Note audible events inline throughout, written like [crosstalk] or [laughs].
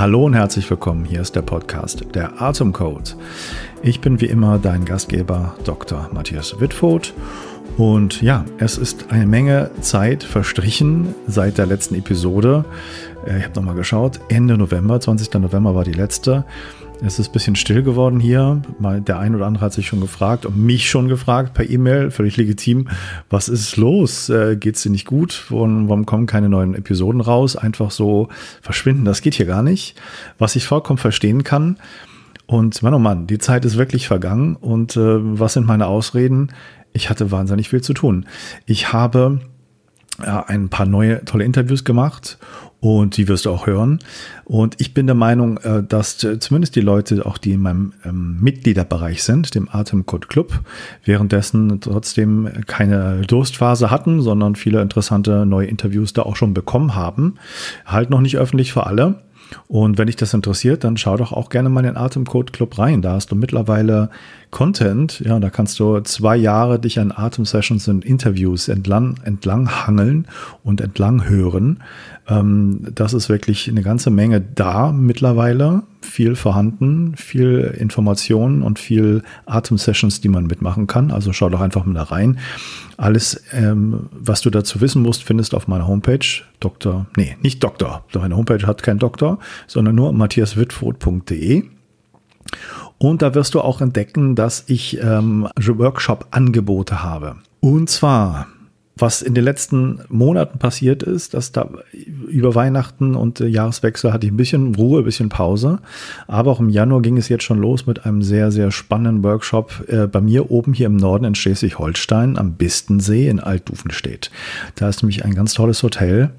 Hallo und herzlich willkommen. Hier ist der Podcast Der Atemcode. Ich bin wie immer dein Gastgeber Dr. Matthias Wittfurt. Und ja, es ist eine Menge Zeit verstrichen seit der letzten Episode. Äh, ich habe nochmal geschaut. Ende November, 20. November war die letzte. Es ist ein bisschen still geworden hier. Der ein oder andere hat sich schon gefragt und mich schon gefragt per E-Mail, völlig legitim. Was ist los? Äh, geht's dir nicht gut? Warum, kommen keine neuen Episoden raus? Einfach so verschwinden, das geht hier gar nicht. Was ich vollkommen verstehen kann. Und Mann, oh Mann, die Zeit ist wirklich vergangen. Und äh, was sind meine Ausreden? Ich hatte wahnsinnig viel zu tun. Ich habe ja, ein paar neue tolle Interviews gemacht und die wirst du auch hören. Und ich bin der Meinung, äh, dass zumindest die Leute, auch die in meinem ähm, Mitgliederbereich sind, dem Atemcode Club, währenddessen trotzdem keine Durstphase hatten, sondern viele interessante neue Interviews da auch schon bekommen haben. Halt noch nicht öffentlich für alle. Und wenn dich das interessiert, dann schau doch auch gerne mal in den Atemcode Club rein. Da hast du mittlerweile Content. Ja, da kannst du zwei Jahre dich an Atemsessions und Interviews entlang, entlang hangeln und entlang hören. Ähm, das ist wirklich eine ganze Menge da mittlerweile. Viel vorhanden, viel Informationen und viel Atemsessions, die man mitmachen kann. Also schau doch einfach mal da rein. Alles, ähm, was du dazu wissen musst, findest auf meiner Homepage. Doktor, nee, nicht Doktor. Meine Homepage hat keinen Doktor, sondern nur matthiaswitfurt.de. Und da wirst du auch entdecken, dass ich ähm, Workshop-Angebote habe. Und zwar was in den letzten Monaten passiert ist, dass da über Weihnachten und Jahreswechsel hatte ich ein bisschen Ruhe, ein bisschen Pause. Aber auch im Januar ging es jetzt schon los mit einem sehr, sehr spannenden Workshop äh, bei mir oben hier im Norden in Schleswig-Holstein am Bistensee in Altdufenstedt. Da ist nämlich ein ganz tolles Hotel.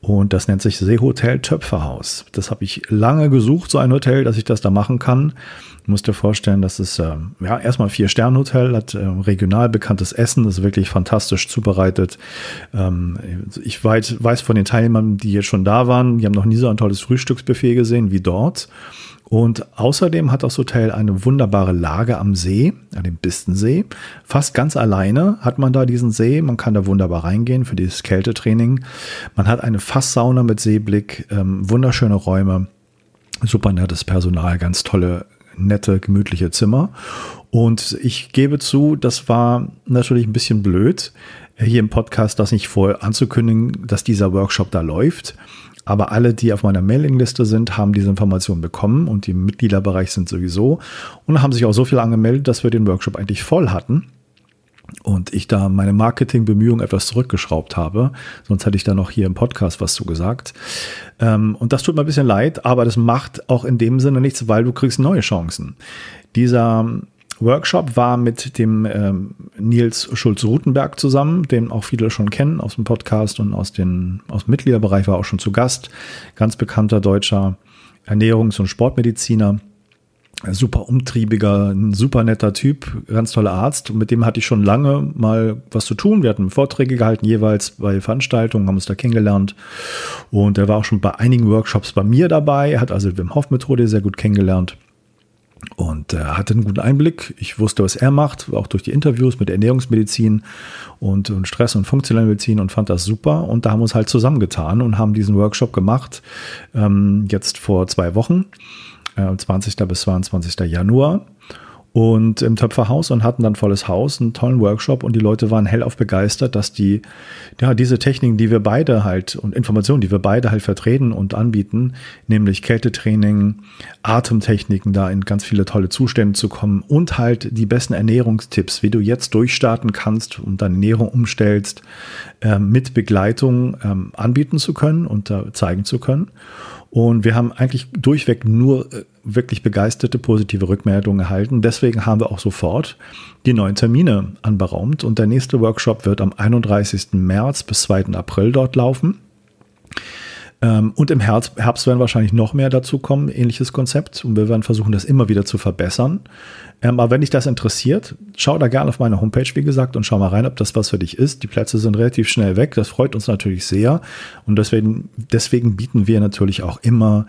Und das nennt sich Seehotel Töpferhaus. Das habe ich lange gesucht, so ein Hotel, dass ich das da machen kann. Du musst dir vorstellen, das ist äh, ja erstmal vier Sterne Hotel, hat äh, regional bekanntes Essen, ist wirklich fantastisch zubereitet. Ähm, ich weiß, weiß von den Teilnehmern, die jetzt schon da waren, die haben noch nie so ein tolles Frühstücksbuffet gesehen wie dort. Und außerdem hat das Hotel eine wunderbare Lage am See, an dem Bistensee. Fast ganz alleine hat man da diesen See. Man kann da wunderbar reingehen für dieses Kältetraining. Man hat eine Fasssauna mit Seeblick, ähm, wunderschöne Räume, super nettes Personal, ganz tolle nette, gemütliche Zimmer. Und ich gebe zu, das war natürlich ein bisschen blöd, hier im Podcast das nicht vorher anzukündigen, dass dieser Workshop da läuft. Aber alle, die auf meiner Mailingliste sind, haben diese Information bekommen und die im Mitgliederbereich sind sowieso. Und haben sich auch so viel angemeldet, dass wir den Workshop eigentlich voll hatten und ich da meine Marketingbemühungen etwas zurückgeschraubt habe. Sonst hätte ich da noch hier im Podcast was zu gesagt. Ähm, und das tut mir ein bisschen leid, aber das macht auch in dem Sinne nichts, weil du kriegst neue Chancen. Dieser Workshop war mit dem ähm, Nils Schulz-Rutenberg zusammen, den auch viele schon kennen aus dem Podcast und aus, den, aus dem Mitgliederbereich war auch schon zu Gast. Ganz bekannter deutscher Ernährungs- und Sportmediziner super umtriebiger, ein super netter Typ, ganz toller Arzt. Und mit dem hatte ich schon lange mal was zu tun. Wir hatten Vorträge gehalten, jeweils bei Veranstaltungen, haben uns da kennengelernt. Und er war auch schon bei einigen Workshops bei mir dabei. Hat also Wim Hof Methode sehr gut kennengelernt. Und er hatte einen guten Einblick. Ich wusste, was er macht, auch durch die Interviews mit Ernährungsmedizin und, Stress- und funktionelle Medizin und fand das super. Und da haben wir uns halt zusammengetan und haben diesen Workshop gemacht, ähm, jetzt vor zwei Wochen. 20. Äh, bis 22. Januar und im Töpferhaus und hatten dann volles Haus, einen tollen Workshop und die Leute waren hellauf begeistert, dass die, ja, diese Techniken, die wir beide halt und Informationen, die wir beide halt vertreten und anbieten, nämlich Kältetraining, Atemtechniken, da in ganz viele tolle Zustände zu kommen und halt die besten Ernährungstipps, wie du jetzt durchstarten kannst und deine Ernährung umstellst, äh, mit Begleitung ähm, anbieten zu können und äh, zeigen zu können. Und wir haben eigentlich durchweg nur äh, wirklich begeisterte positive Rückmeldungen erhalten. Deswegen haben wir auch sofort die neuen Termine anberaumt. Und der nächste Workshop wird am 31. März bis 2. April dort laufen. Ähm, und im Herbst, werden wahrscheinlich noch mehr dazu kommen, ähnliches Konzept. Und wir werden versuchen, das immer wieder zu verbessern. Ähm, aber wenn dich das interessiert, schau da gerne auf meine Homepage, wie gesagt, und schau mal rein, ob das was für dich ist. Die Plätze sind relativ schnell weg. Das freut uns natürlich sehr. Und deswegen, deswegen bieten wir natürlich auch immer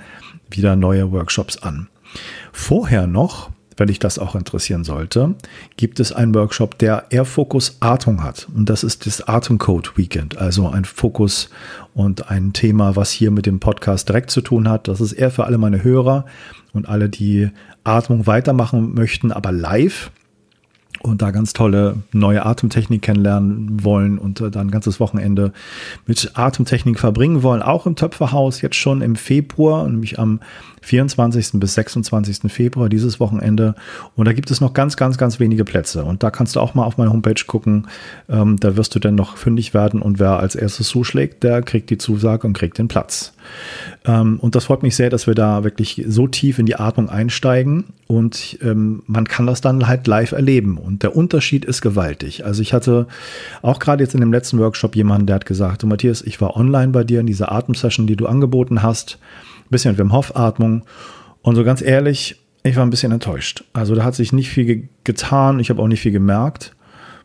wieder neue Workshops an. Vorher noch wenn dich das auch interessieren sollte, gibt es einen Workshop, der eher Fokus Atmung hat. Und das ist das Atemcode Weekend, also ein Fokus und ein Thema, was hier mit dem Podcast direkt zu tun hat. Das ist eher für alle meine Hörer und alle, die Atmung weitermachen möchten, aber live und da ganz tolle neue Atemtechnik kennenlernen wollen und äh, dann ein ganzes Wochenende mit Atemtechnik verbringen wollen, auch im Töpferhaus jetzt schon im Februar, nämlich am 24. bis 26. Februar dieses Wochenende. Und da gibt es noch ganz, ganz, ganz wenige Plätze. Und da kannst du auch mal auf meine Homepage gucken. Ähm, da wirst du dann noch fündig werden. Und wer als erstes zuschlägt, der kriegt die Zusage und kriegt den Platz. Ähm, und das freut mich sehr, dass wir da wirklich so tief in die Atmung einsteigen. Und ähm, man kann das dann halt live erleben. Und der Unterschied ist gewaltig. Also ich hatte auch gerade jetzt in dem letzten Workshop jemanden, der hat gesagt, Matthias, ich war online bei dir in dieser Atemsession, die du angeboten hast bisschen Wim Hof Atmung. Und so ganz ehrlich, ich war ein bisschen enttäuscht. Also da hat sich nicht viel ge getan, ich habe auch nicht viel gemerkt.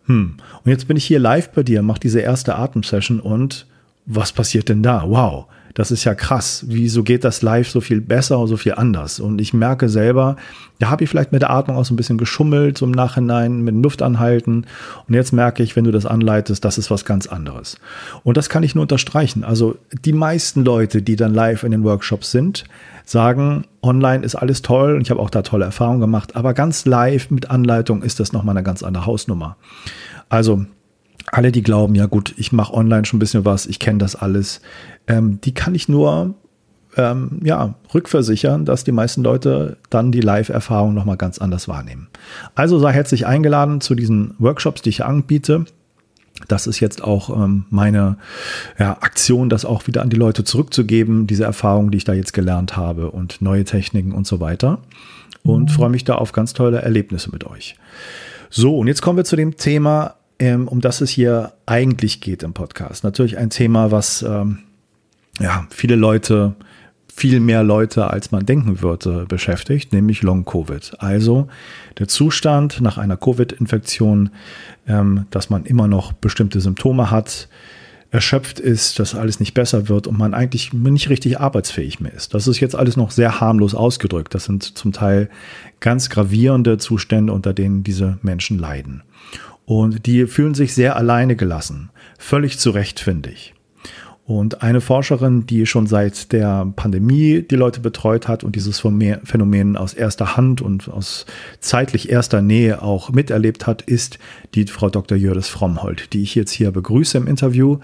Hm. Und jetzt bin ich hier live bei dir, mache diese erste Atemsession und was passiert denn da? Wow das ist ja krass. Wieso geht das live so viel besser und so viel anders? Und ich merke selber, da habe ich vielleicht mit der Atmung auch so ein bisschen geschummelt, so im Nachhinein mit dem Luftanhalten. Und jetzt merke ich, wenn du das anleitest, das ist was ganz anderes. Und das kann ich nur unterstreichen. Also die meisten Leute, die dann live in den Workshops sind, sagen, online ist alles toll und ich habe auch da tolle Erfahrungen gemacht, aber ganz live mit Anleitung ist das nochmal eine ganz andere Hausnummer. Also alle, die glauben, ja gut, ich mache online schon ein bisschen was, ich kenne das alles, ähm, die kann ich nur ähm, ja, rückversichern, dass die meisten Leute dann die Live-Erfahrung nochmal ganz anders wahrnehmen. Also sei herzlich eingeladen zu diesen Workshops, die ich anbiete. Das ist jetzt auch ähm, meine ja, Aktion, das auch wieder an die Leute zurückzugeben, diese Erfahrung, die ich da jetzt gelernt habe und neue Techniken und so weiter. Und mhm. freue mich da auf ganz tolle Erlebnisse mit euch. So, und jetzt kommen wir zu dem Thema ähm, um das es hier eigentlich geht im Podcast. Natürlich ein Thema, was ähm, ja viele Leute, viel mehr Leute, als man denken würde, beschäftigt, nämlich Long Covid. Also der Zustand nach einer Covid-Infektion, ähm, dass man immer noch bestimmte Symptome hat, erschöpft ist, dass alles nicht besser wird und man eigentlich nicht richtig arbeitsfähig mehr ist. Das ist jetzt alles noch sehr harmlos ausgedrückt. Das sind zum Teil ganz gravierende Zustände, unter denen diese Menschen leiden. Und die fühlen sich sehr alleine gelassen. Völlig zu Recht, finde ich. Und eine Forscherin, die schon seit der Pandemie die Leute betreut hat und dieses Phänomen aus erster Hand und aus zeitlich erster Nähe auch miterlebt hat, ist die Frau Dr. Jördis Frommhold, die ich jetzt hier begrüße im Interview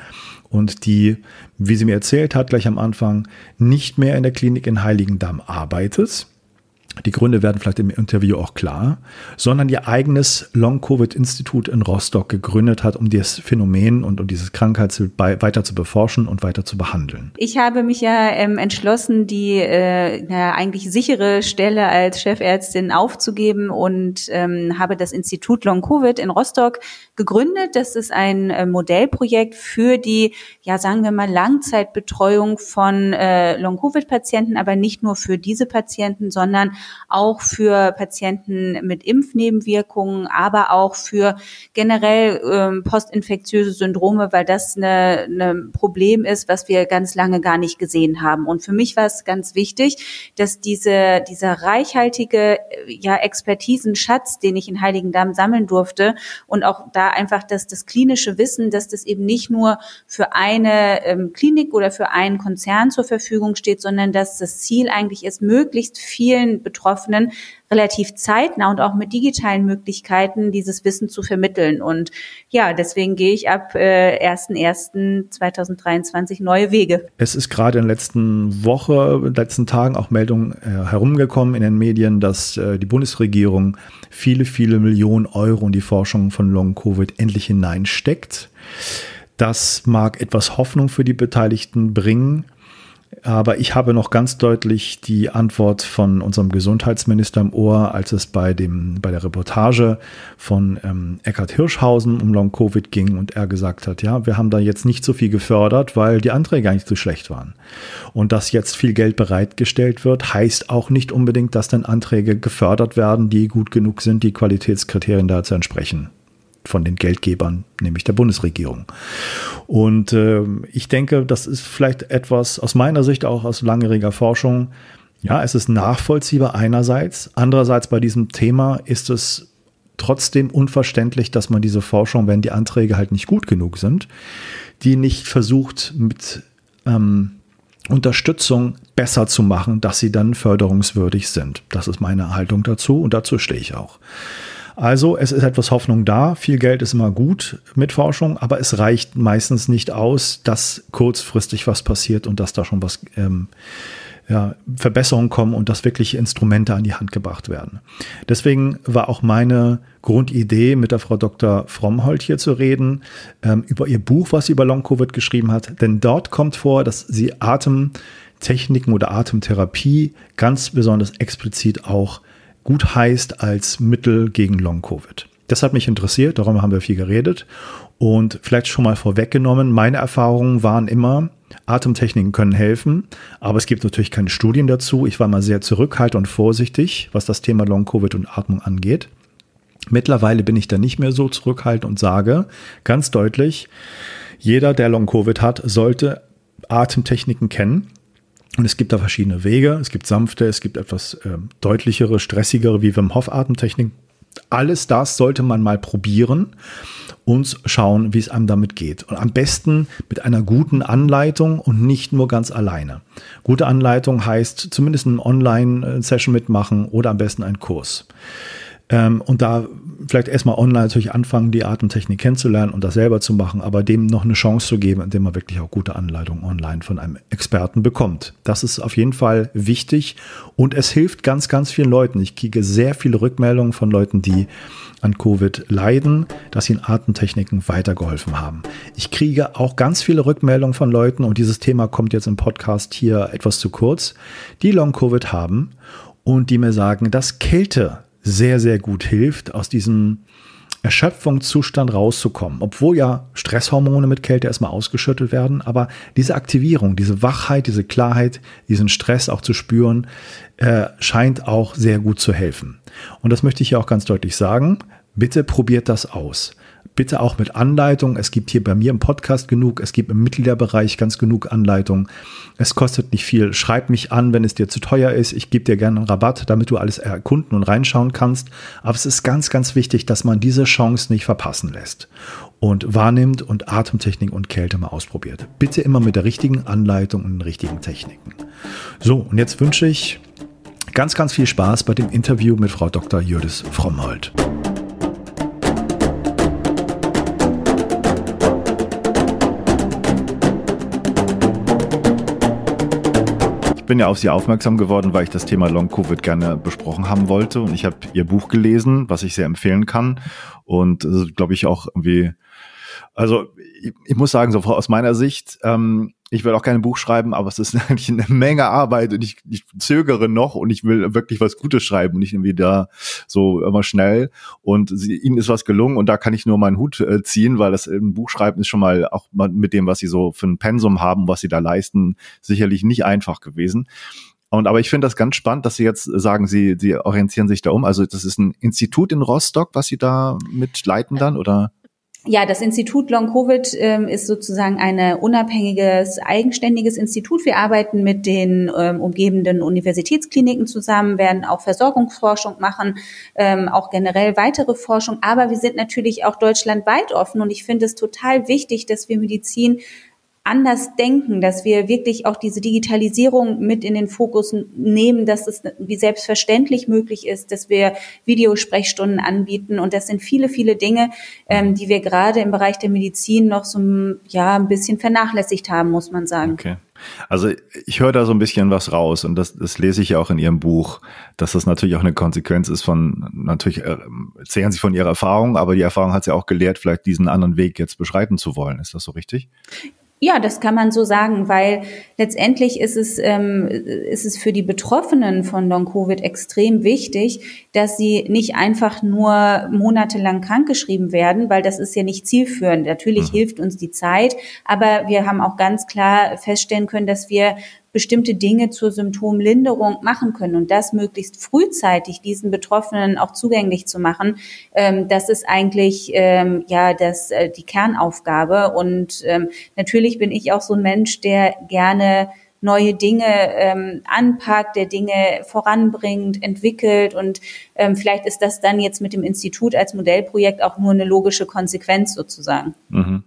und die, wie sie mir erzählt hat, gleich am Anfang nicht mehr in der Klinik in Heiligendamm arbeitet, die Gründe werden vielleicht im Interview auch klar, sondern ihr eigenes Long-Covid-Institut in Rostock gegründet hat, um dieses Phänomen und um dieses Krankheitsbild weiter zu beforschen und weiter zu behandeln. Ich habe mich ja ähm, entschlossen, die äh, na, eigentlich sichere Stelle als Chefärztin aufzugeben und ähm, habe das Institut Long-Covid in Rostock gegründet. Das ist ein äh, Modellprojekt für die, ja sagen wir mal, Langzeitbetreuung von äh, Long-Covid-Patienten, aber nicht nur für diese Patienten, sondern auch für Patienten mit Impfnebenwirkungen, aber auch für generell ähm, postinfektiöse Syndrome, weil das ein Problem ist, was wir ganz lange gar nicht gesehen haben. Und für mich war es ganz wichtig, dass diese, dieser reichhaltige ja, Expertisenschatz, den ich in Heiligendamm sammeln durfte und auch da einfach das, das klinische Wissen, dass das eben nicht nur für eine ähm, Klinik oder für einen Konzern zur Verfügung steht, sondern dass das Ziel eigentlich ist, möglichst vielen Betroffenen relativ zeitnah und auch mit digitalen Möglichkeiten dieses Wissen zu vermitteln. Und ja, deswegen gehe ich ab äh, 1.1.2023 neue Wege. Es ist gerade in den letzten Woche, in den letzten Tagen auch Meldungen äh, herumgekommen in den Medien, dass äh, die Bundesregierung viele, viele Millionen Euro in die Forschung von Long-Covid endlich hineinsteckt. Das mag etwas Hoffnung für die Beteiligten bringen. Aber ich habe noch ganz deutlich die Antwort von unserem Gesundheitsminister im Ohr, als es bei, dem, bei der Reportage von ähm, Eckhard Hirschhausen um Long-Covid ging und er gesagt hat, ja, wir haben da jetzt nicht so viel gefördert, weil die Anträge eigentlich zu schlecht waren. Und dass jetzt viel Geld bereitgestellt wird, heißt auch nicht unbedingt, dass dann Anträge gefördert werden, die gut genug sind, die Qualitätskriterien da zu entsprechen von den Geldgebern, nämlich der Bundesregierung. Und äh, ich denke, das ist vielleicht etwas aus meiner Sicht auch aus langjähriger Forschung, Ja, es ist nachvollziehbar einerseits. Andererseits bei diesem Thema ist es trotzdem unverständlich, dass man diese Forschung, wenn die Anträge halt nicht gut genug sind, die nicht versucht mit ähm, Unterstützung besser zu machen, dass sie dann förderungswürdig sind. Das ist meine Haltung dazu und dazu stehe ich auch. Also es ist etwas Hoffnung da. Viel Geld ist immer gut mit Forschung, aber es reicht meistens nicht aus, dass kurzfristig was passiert und dass da schon was ähm, ja, Verbesserungen kommen und dass wirklich Instrumente an die Hand gebracht werden. Deswegen war auch meine Grundidee, mit der Frau Dr. Frommholt hier zu reden, ähm, über ihr Buch, was sie über Long-Covid geschrieben hat. Denn dort kommt vor, dass sie Atemtechniken oder Atemtherapie ganz besonders explizit auch gut heißt als Mittel gegen Long-Covid. Das hat mich interessiert, darüber haben wir viel geredet. Und vielleicht schon mal vorweggenommen, meine Erfahrungen waren immer, Atemtechniken können helfen, aber es gibt natürlich keine Studien dazu. Ich war mal sehr zurückhaltend und vorsichtig, was das Thema Long-Covid und Atmung angeht. Mittlerweile bin ich da nicht mehr so zurückhaltend und sage ganz deutlich, jeder, der Long-Covid hat, sollte Atemtechniken kennen. Und es gibt da verschiedene Wege. Es gibt sanfte, es gibt etwas äh, deutlichere, stressigere wie Wim Hof Atemtechniken. Alles das sollte man mal probieren und schauen, wie es einem damit geht. Und am besten mit einer guten Anleitung und nicht nur ganz alleine. Gute Anleitung heißt zumindest eine Online-Session mitmachen oder am besten einen Kurs. Ähm, und da vielleicht erstmal online natürlich anfangen, die Atemtechnik kennenzulernen und das selber zu machen, aber dem noch eine Chance zu geben, indem man wirklich auch gute Anleitungen online von einem Experten bekommt. Das ist auf jeden Fall wichtig und es hilft ganz, ganz vielen Leuten. Ich kriege sehr viele Rückmeldungen von Leuten, die an Covid leiden, dass ihnen Atemtechniken weitergeholfen haben. Ich kriege auch ganz viele Rückmeldungen von Leuten und dieses Thema kommt jetzt im Podcast hier etwas zu kurz, die Long-Covid haben und die mir sagen, dass Kälte sehr, sehr gut hilft, aus diesem Erschöpfungszustand rauszukommen. Obwohl ja Stresshormone mit Kälte erstmal ausgeschüttet werden, aber diese Aktivierung, diese Wachheit, diese Klarheit, diesen Stress auch zu spüren, äh, scheint auch sehr gut zu helfen. Und das möchte ich hier auch ganz deutlich sagen. Bitte probiert das aus bitte auch mit Anleitung. Es gibt hier bei mir im Podcast genug, es gibt im Mitgliederbereich ganz genug Anleitung. Es kostet nicht viel. Schreib mich an, wenn es dir zu teuer ist. Ich gebe dir gerne einen Rabatt, damit du alles erkunden und reinschauen kannst. Aber es ist ganz, ganz wichtig, dass man diese Chance nicht verpassen lässt und wahrnimmt und Atemtechnik und Kälte mal ausprobiert. Bitte immer mit der richtigen Anleitung und den richtigen Techniken. So, und jetzt wünsche ich ganz, ganz viel Spaß bei dem Interview mit Frau Dr. Jürdis Frommholt. Bin ja auf Sie aufmerksam geworden, weil ich das Thema Long Covid gerne besprochen haben wollte. Und ich habe Ihr Buch gelesen, was ich sehr empfehlen kann. Und glaube ich auch irgendwie, also ich, ich, muss sagen, so aus meiner Sicht, ähm, ich will auch kein Buch schreiben, aber es ist [laughs] eigentlich eine Menge Arbeit und ich, ich zögere noch und ich will wirklich was Gutes schreiben und nicht irgendwie da so immer schnell. Und sie, ihnen ist was gelungen und da kann ich nur meinen Hut äh, ziehen, weil das ein Buch schreiben ist schon mal auch mit dem, was sie so für ein Pensum haben, was sie da leisten, sicherlich nicht einfach gewesen. Und aber ich finde das ganz spannend, dass Sie jetzt sagen, Sie, Sie orientieren sich da um. Also das ist ein Institut in Rostock, was Sie da mitleiten dann, oder? Ja, das Institut Long Covid ähm, ist sozusagen ein unabhängiges, eigenständiges Institut. Wir arbeiten mit den ähm, umgebenden Universitätskliniken zusammen, werden auch Versorgungsforschung machen, ähm, auch generell weitere Forschung. Aber wir sind natürlich auch deutschlandweit offen und ich finde es total wichtig, dass wir Medizin anders denken, dass wir wirklich auch diese Digitalisierung mit in den Fokus nehmen, dass es wie selbstverständlich möglich ist, dass wir Videosprechstunden anbieten. Und das sind viele, viele Dinge, ähm, die wir gerade im Bereich der Medizin noch so ja, ein bisschen vernachlässigt haben, muss man sagen. Okay. Also ich höre da so ein bisschen was raus und das, das lese ich ja auch in Ihrem Buch, dass das natürlich auch eine Konsequenz ist von, natürlich äh, erzählen Sie von Ihrer Erfahrung, aber die Erfahrung hat Sie auch gelehrt, vielleicht diesen anderen Weg jetzt beschreiten zu wollen. Ist das so richtig? Ja, das kann man so sagen, weil letztendlich ist es, ähm, ist es für die Betroffenen von Long-Covid extrem wichtig, dass sie nicht einfach nur monatelang krankgeschrieben werden, weil das ist ja nicht zielführend. Natürlich mhm. hilft uns die Zeit, aber wir haben auch ganz klar feststellen können, dass wir bestimmte Dinge zur Symptomlinderung machen können und das möglichst frühzeitig diesen Betroffenen auch zugänglich zu machen, ähm, das ist eigentlich ähm, ja das äh, die Kernaufgabe. Und ähm, natürlich bin ich auch so ein Mensch, der gerne neue Dinge ähm, anpackt, der Dinge voranbringt, entwickelt und ähm, vielleicht ist das dann jetzt mit dem Institut als Modellprojekt auch nur eine logische Konsequenz sozusagen. Mhm.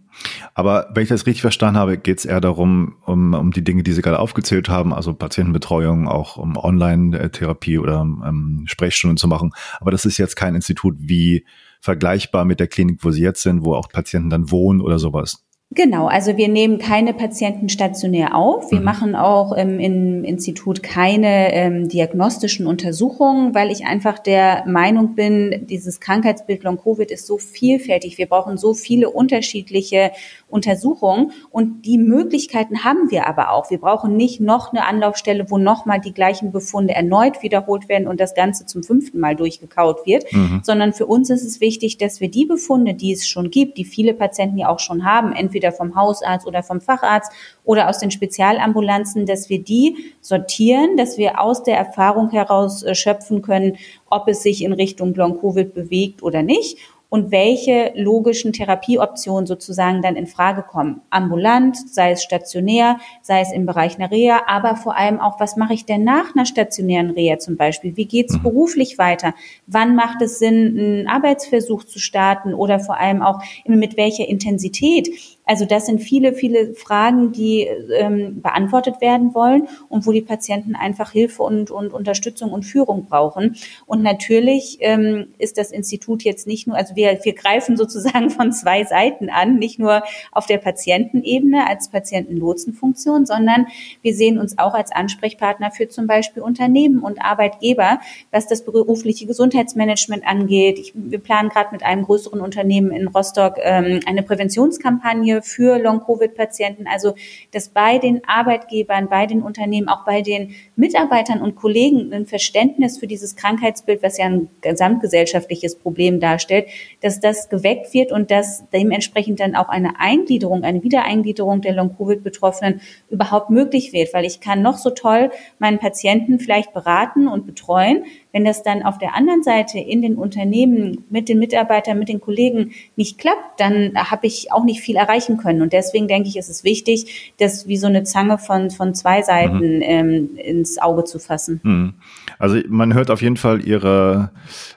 Aber wenn ich das richtig verstanden habe, geht es eher darum, um, um die Dinge, die Sie gerade aufgezählt haben, also Patientenbetreuung, auch um Online-Therapie oder um Sprechstunden zu machen. Aber das ist jetzt kein Institut wie vergleichbar mit der Klinik, wo Sie jetzt sind, wo auch Patienten dann wohnen oder sowas. Genau, also wir nehmen keine Patienten stationär auf. Wir mhm. machen auch ähm, im Institut keine ähm, diagnostischen Untersuchungen, weil ich einfach der Meinung bin, dieses Krankheitsbild Long-Covid ist so vielfältig. Wir brauchen so viele unterschiedliche Untersuchungen und die Möglichkeiten haben wir aber auch. Wir brauchen nicht noch eine Anlaufstelle, wo nochmal die gleichen Befunde erneut wiederholt werden und das Ganze zum fünften Mal durchgekaut wird, mhm. sondern für uns ist es wichtig, dass wir die Befunde, die es schon gibt, die viele Patienten ja auch schon haben, entweder entweder vom Hausarzt oder vom Facharzt oder aus den Spezialambulanzen, dass wir die sortieren, dass wir aus der Erfahrung heraus äh, schöpfen können, ob es sich in Richtung Long-Covid bewegt oder nicht und welche logischen Therapieoptionen sozusagen dann in Frage kommen. Ambulant, sei es stationär, sei es im Bereich einer Reha, aber vor allem auch, was mache ich denn nach einer stationären Reha zum Beispiel? Wie geht's mhm. beruflich weiter? Wann macht es Sinn, einen Arbeitsversuch zu starten oder vor allem auch mit welcher Intensität? Also das sind viele, viele Fragen, die ähm, beantwortet werden wollen und wo die Patienten einfach Hilfe und, und Unterstützung und Führung brauchen. Und natürlich ähm, ist das Institut jetzt nicht nur, also wir, wir greifen sozusagen [laughs] von zwei Seiten an, nicht nur auf der Patientenebene als Patientenlotsenfunktion, sondern wir sehen uns auch als Ansprechpartner für zum Beispiel Unternehmen und Arbeitgeber, was das berufliche Gesundheitsmanagement angeht. Ich, wir planen gerade mit einem größeren Unternehmen in Rostock ähm, eine Präventionskampagne für Long-Covid-Patienten. Also, dass bei den Arbeitgebern, bei den Unternehmen, auch bei den Mitarbeitern und Kollegen ein Verständnis für dieses Krankheitsbild, was ja ein gesamtgesellschaftliches Problem darstellt, dass das geweckt wird und dass dementsprechend dann auch eine Eingliederung, eine Wiedereingliederung der Long-Covid-Betroffenen überhaupt möglich wird. Weil ich kann noch so toll meinen Patienten vielleicht beraten und betreuen, wenn das dann auf der anderen Seite in den Unternehmen mit den Mitarbeitern, mit den Kollegen nicht klappt, dann habe ich auch nicht viel erreichen können. Und deswegen denke ich, ist es wichtig, das wie so eine Zange von, von zwei Seiten mhm. ähm, ins Auge zu fassen. Mhm. Also man hört auf jeden Fall Ihre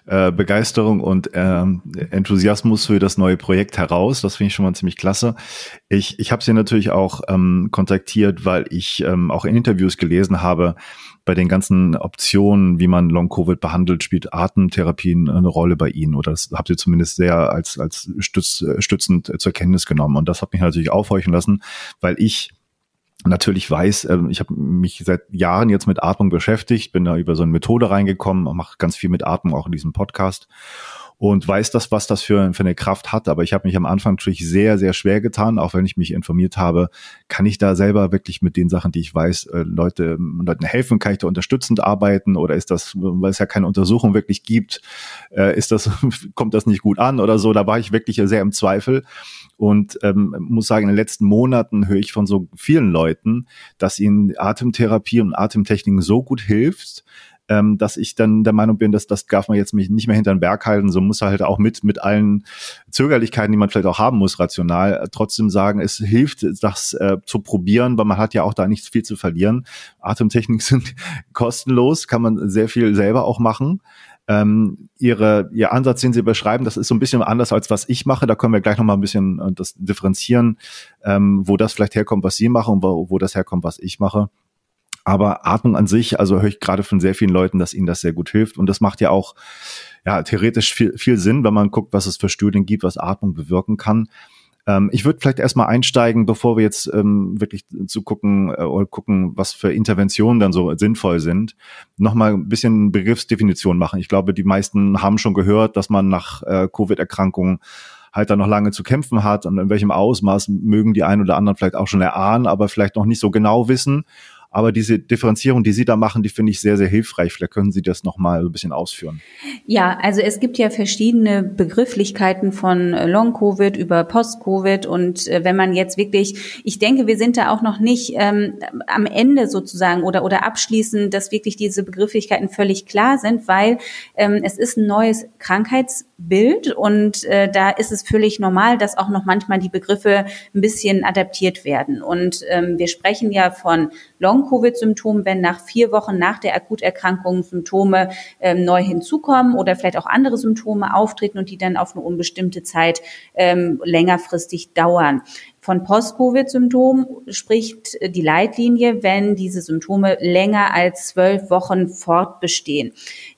äh, Begeisterung und ähm, Enthusiasmus für das neue Projekt heraus. Das finde ich schon mal ziemlich klasse. Ich, ich habe Sie natürlich auch ähm, kontaktiert, weil ich ähm, auch in Interviews gelesen habe, bei den ganzen Optionen, wie man Long-Covid behandelt, spielt Atemtherapie eine Rolle bei Ihnen oder das habt ihr zumindest sehr als, als stütz, stützend zur Kenntnis genommen. Und das hat mich natürlich aufhorchen lassen, weil ich natürlich weiß, ähm, ich habe mich seit Jahren jetzt mit Atmung beschäftigt, bin da über so eine Methode reingekommen, mache ganz viel mit Atmung auch in diesem Podcast und weiß das, was das für, für eine Kraft hat. Aber ich habe mich am Anfang natürlich sehr, sehr schwer getan, auch wenn ich mich informiert habe, kann ich da selber wirklich mit den Sachen, die ich weiß, äh, Leute, Leuten helfen, kann ich da unterstützend arbeiten oder ist das, weil es ja keine Untersuchung wirklich gibt, äh, ist das, [laughs] kommt das nicht gut an oder so? Da war ich wirklich sehr im Zweifel. Und ähm, muss sagen, in den letzten Monaten höre ich von so vielen Leuten, dass ihnen Atemtherapie und Atemtechniken so gut hilft, ähm, dass ich dann der Meinung bin, dass das darf man jetzt nicht mehr hinter den Berg halten, so muss er halt auch mit, mit allen Zögerlichkeiten, die man vielleicht auch haben muss, rational, äh, trotzdem sagen, es hilft, das äh, zu probieren, weil man hat ja auch da nichts viel zu verlieren. Atemtechniken [laughs] sind kostenlos, kann man sehr viel selber auch machen. Ähm, ihre, ihr Ansatz, den Sie beschreiben, das ist so ein bisschen anders als was ich mache. Da können wir gleich noch mal ein bisschen äh, das differenzieren, ähm, wo das vielleicht herkommt, was Sie machen und wo, wo das herkommt, was ich mache. Aber Atmung an sich, also höre ich gerade von sehr vielen Leuten, dass ihnen das sehr gut hilft. Und das macht ja auch ja, theoretisch viel, viel Sinn, wenn man guckt, was es für Studien gibt, was Atmung bewirken kann. Ähm, ich würde vielleicht erstmal einsteigen, bevor wir jetzt ähm, wirklich zu gucken äh, oder gucken, was für Interventionen dann so sinnvoll sind, nochmal ein bisschen Begriffsdefinition machen. Ich glaube, die meisten haben schon gehört, dass man nach äh, Covid-Erkrankungen halt dann noch lange zu kämpfen hat und in welchem Ausmaß mögen die einen oder anderen vielleicht auch schon erahnen, aber vielleicht noch nicht so genau wissen. Aber diese Differenzierung, die Sie da machen, die finde ich sehr, sehr hilfreich. Vielleicht können Sie das nochmal ein bisschen ausführen. Ja, also es gibt ja verschiedene Begrifflichkeiten von Long-Covid über Post-Covid. Und äh, wenn man jetzt wirklich, ich denke, wir sind da auch noch nicht ähm, am Ende sozusagen oder, oder abschließend, dass wirklich diese Begrifflichkeiten völlig klar sind, weil ähm, es ist ein neues Krankheitsbild und äh, da ist es völlig normal, dass auch noch manchmal die Begriffe ein bisschen adaptiert werden. Und ähm, wir sprechen ja von Long-Covid-Symptomen, wenn nach vier Wochen nach der Akuterkrankung Symptome ähm, neu hinzukommen oder vielleicht auch andere Symptome auftreten und die dann auf eine unbestimmte Zeit ähm, längerfristig dauern. Von Post-Covid-Symptomen spricht die Leitlinie, wenn diese Symptome länger als zwölf Wochen fortbestehen.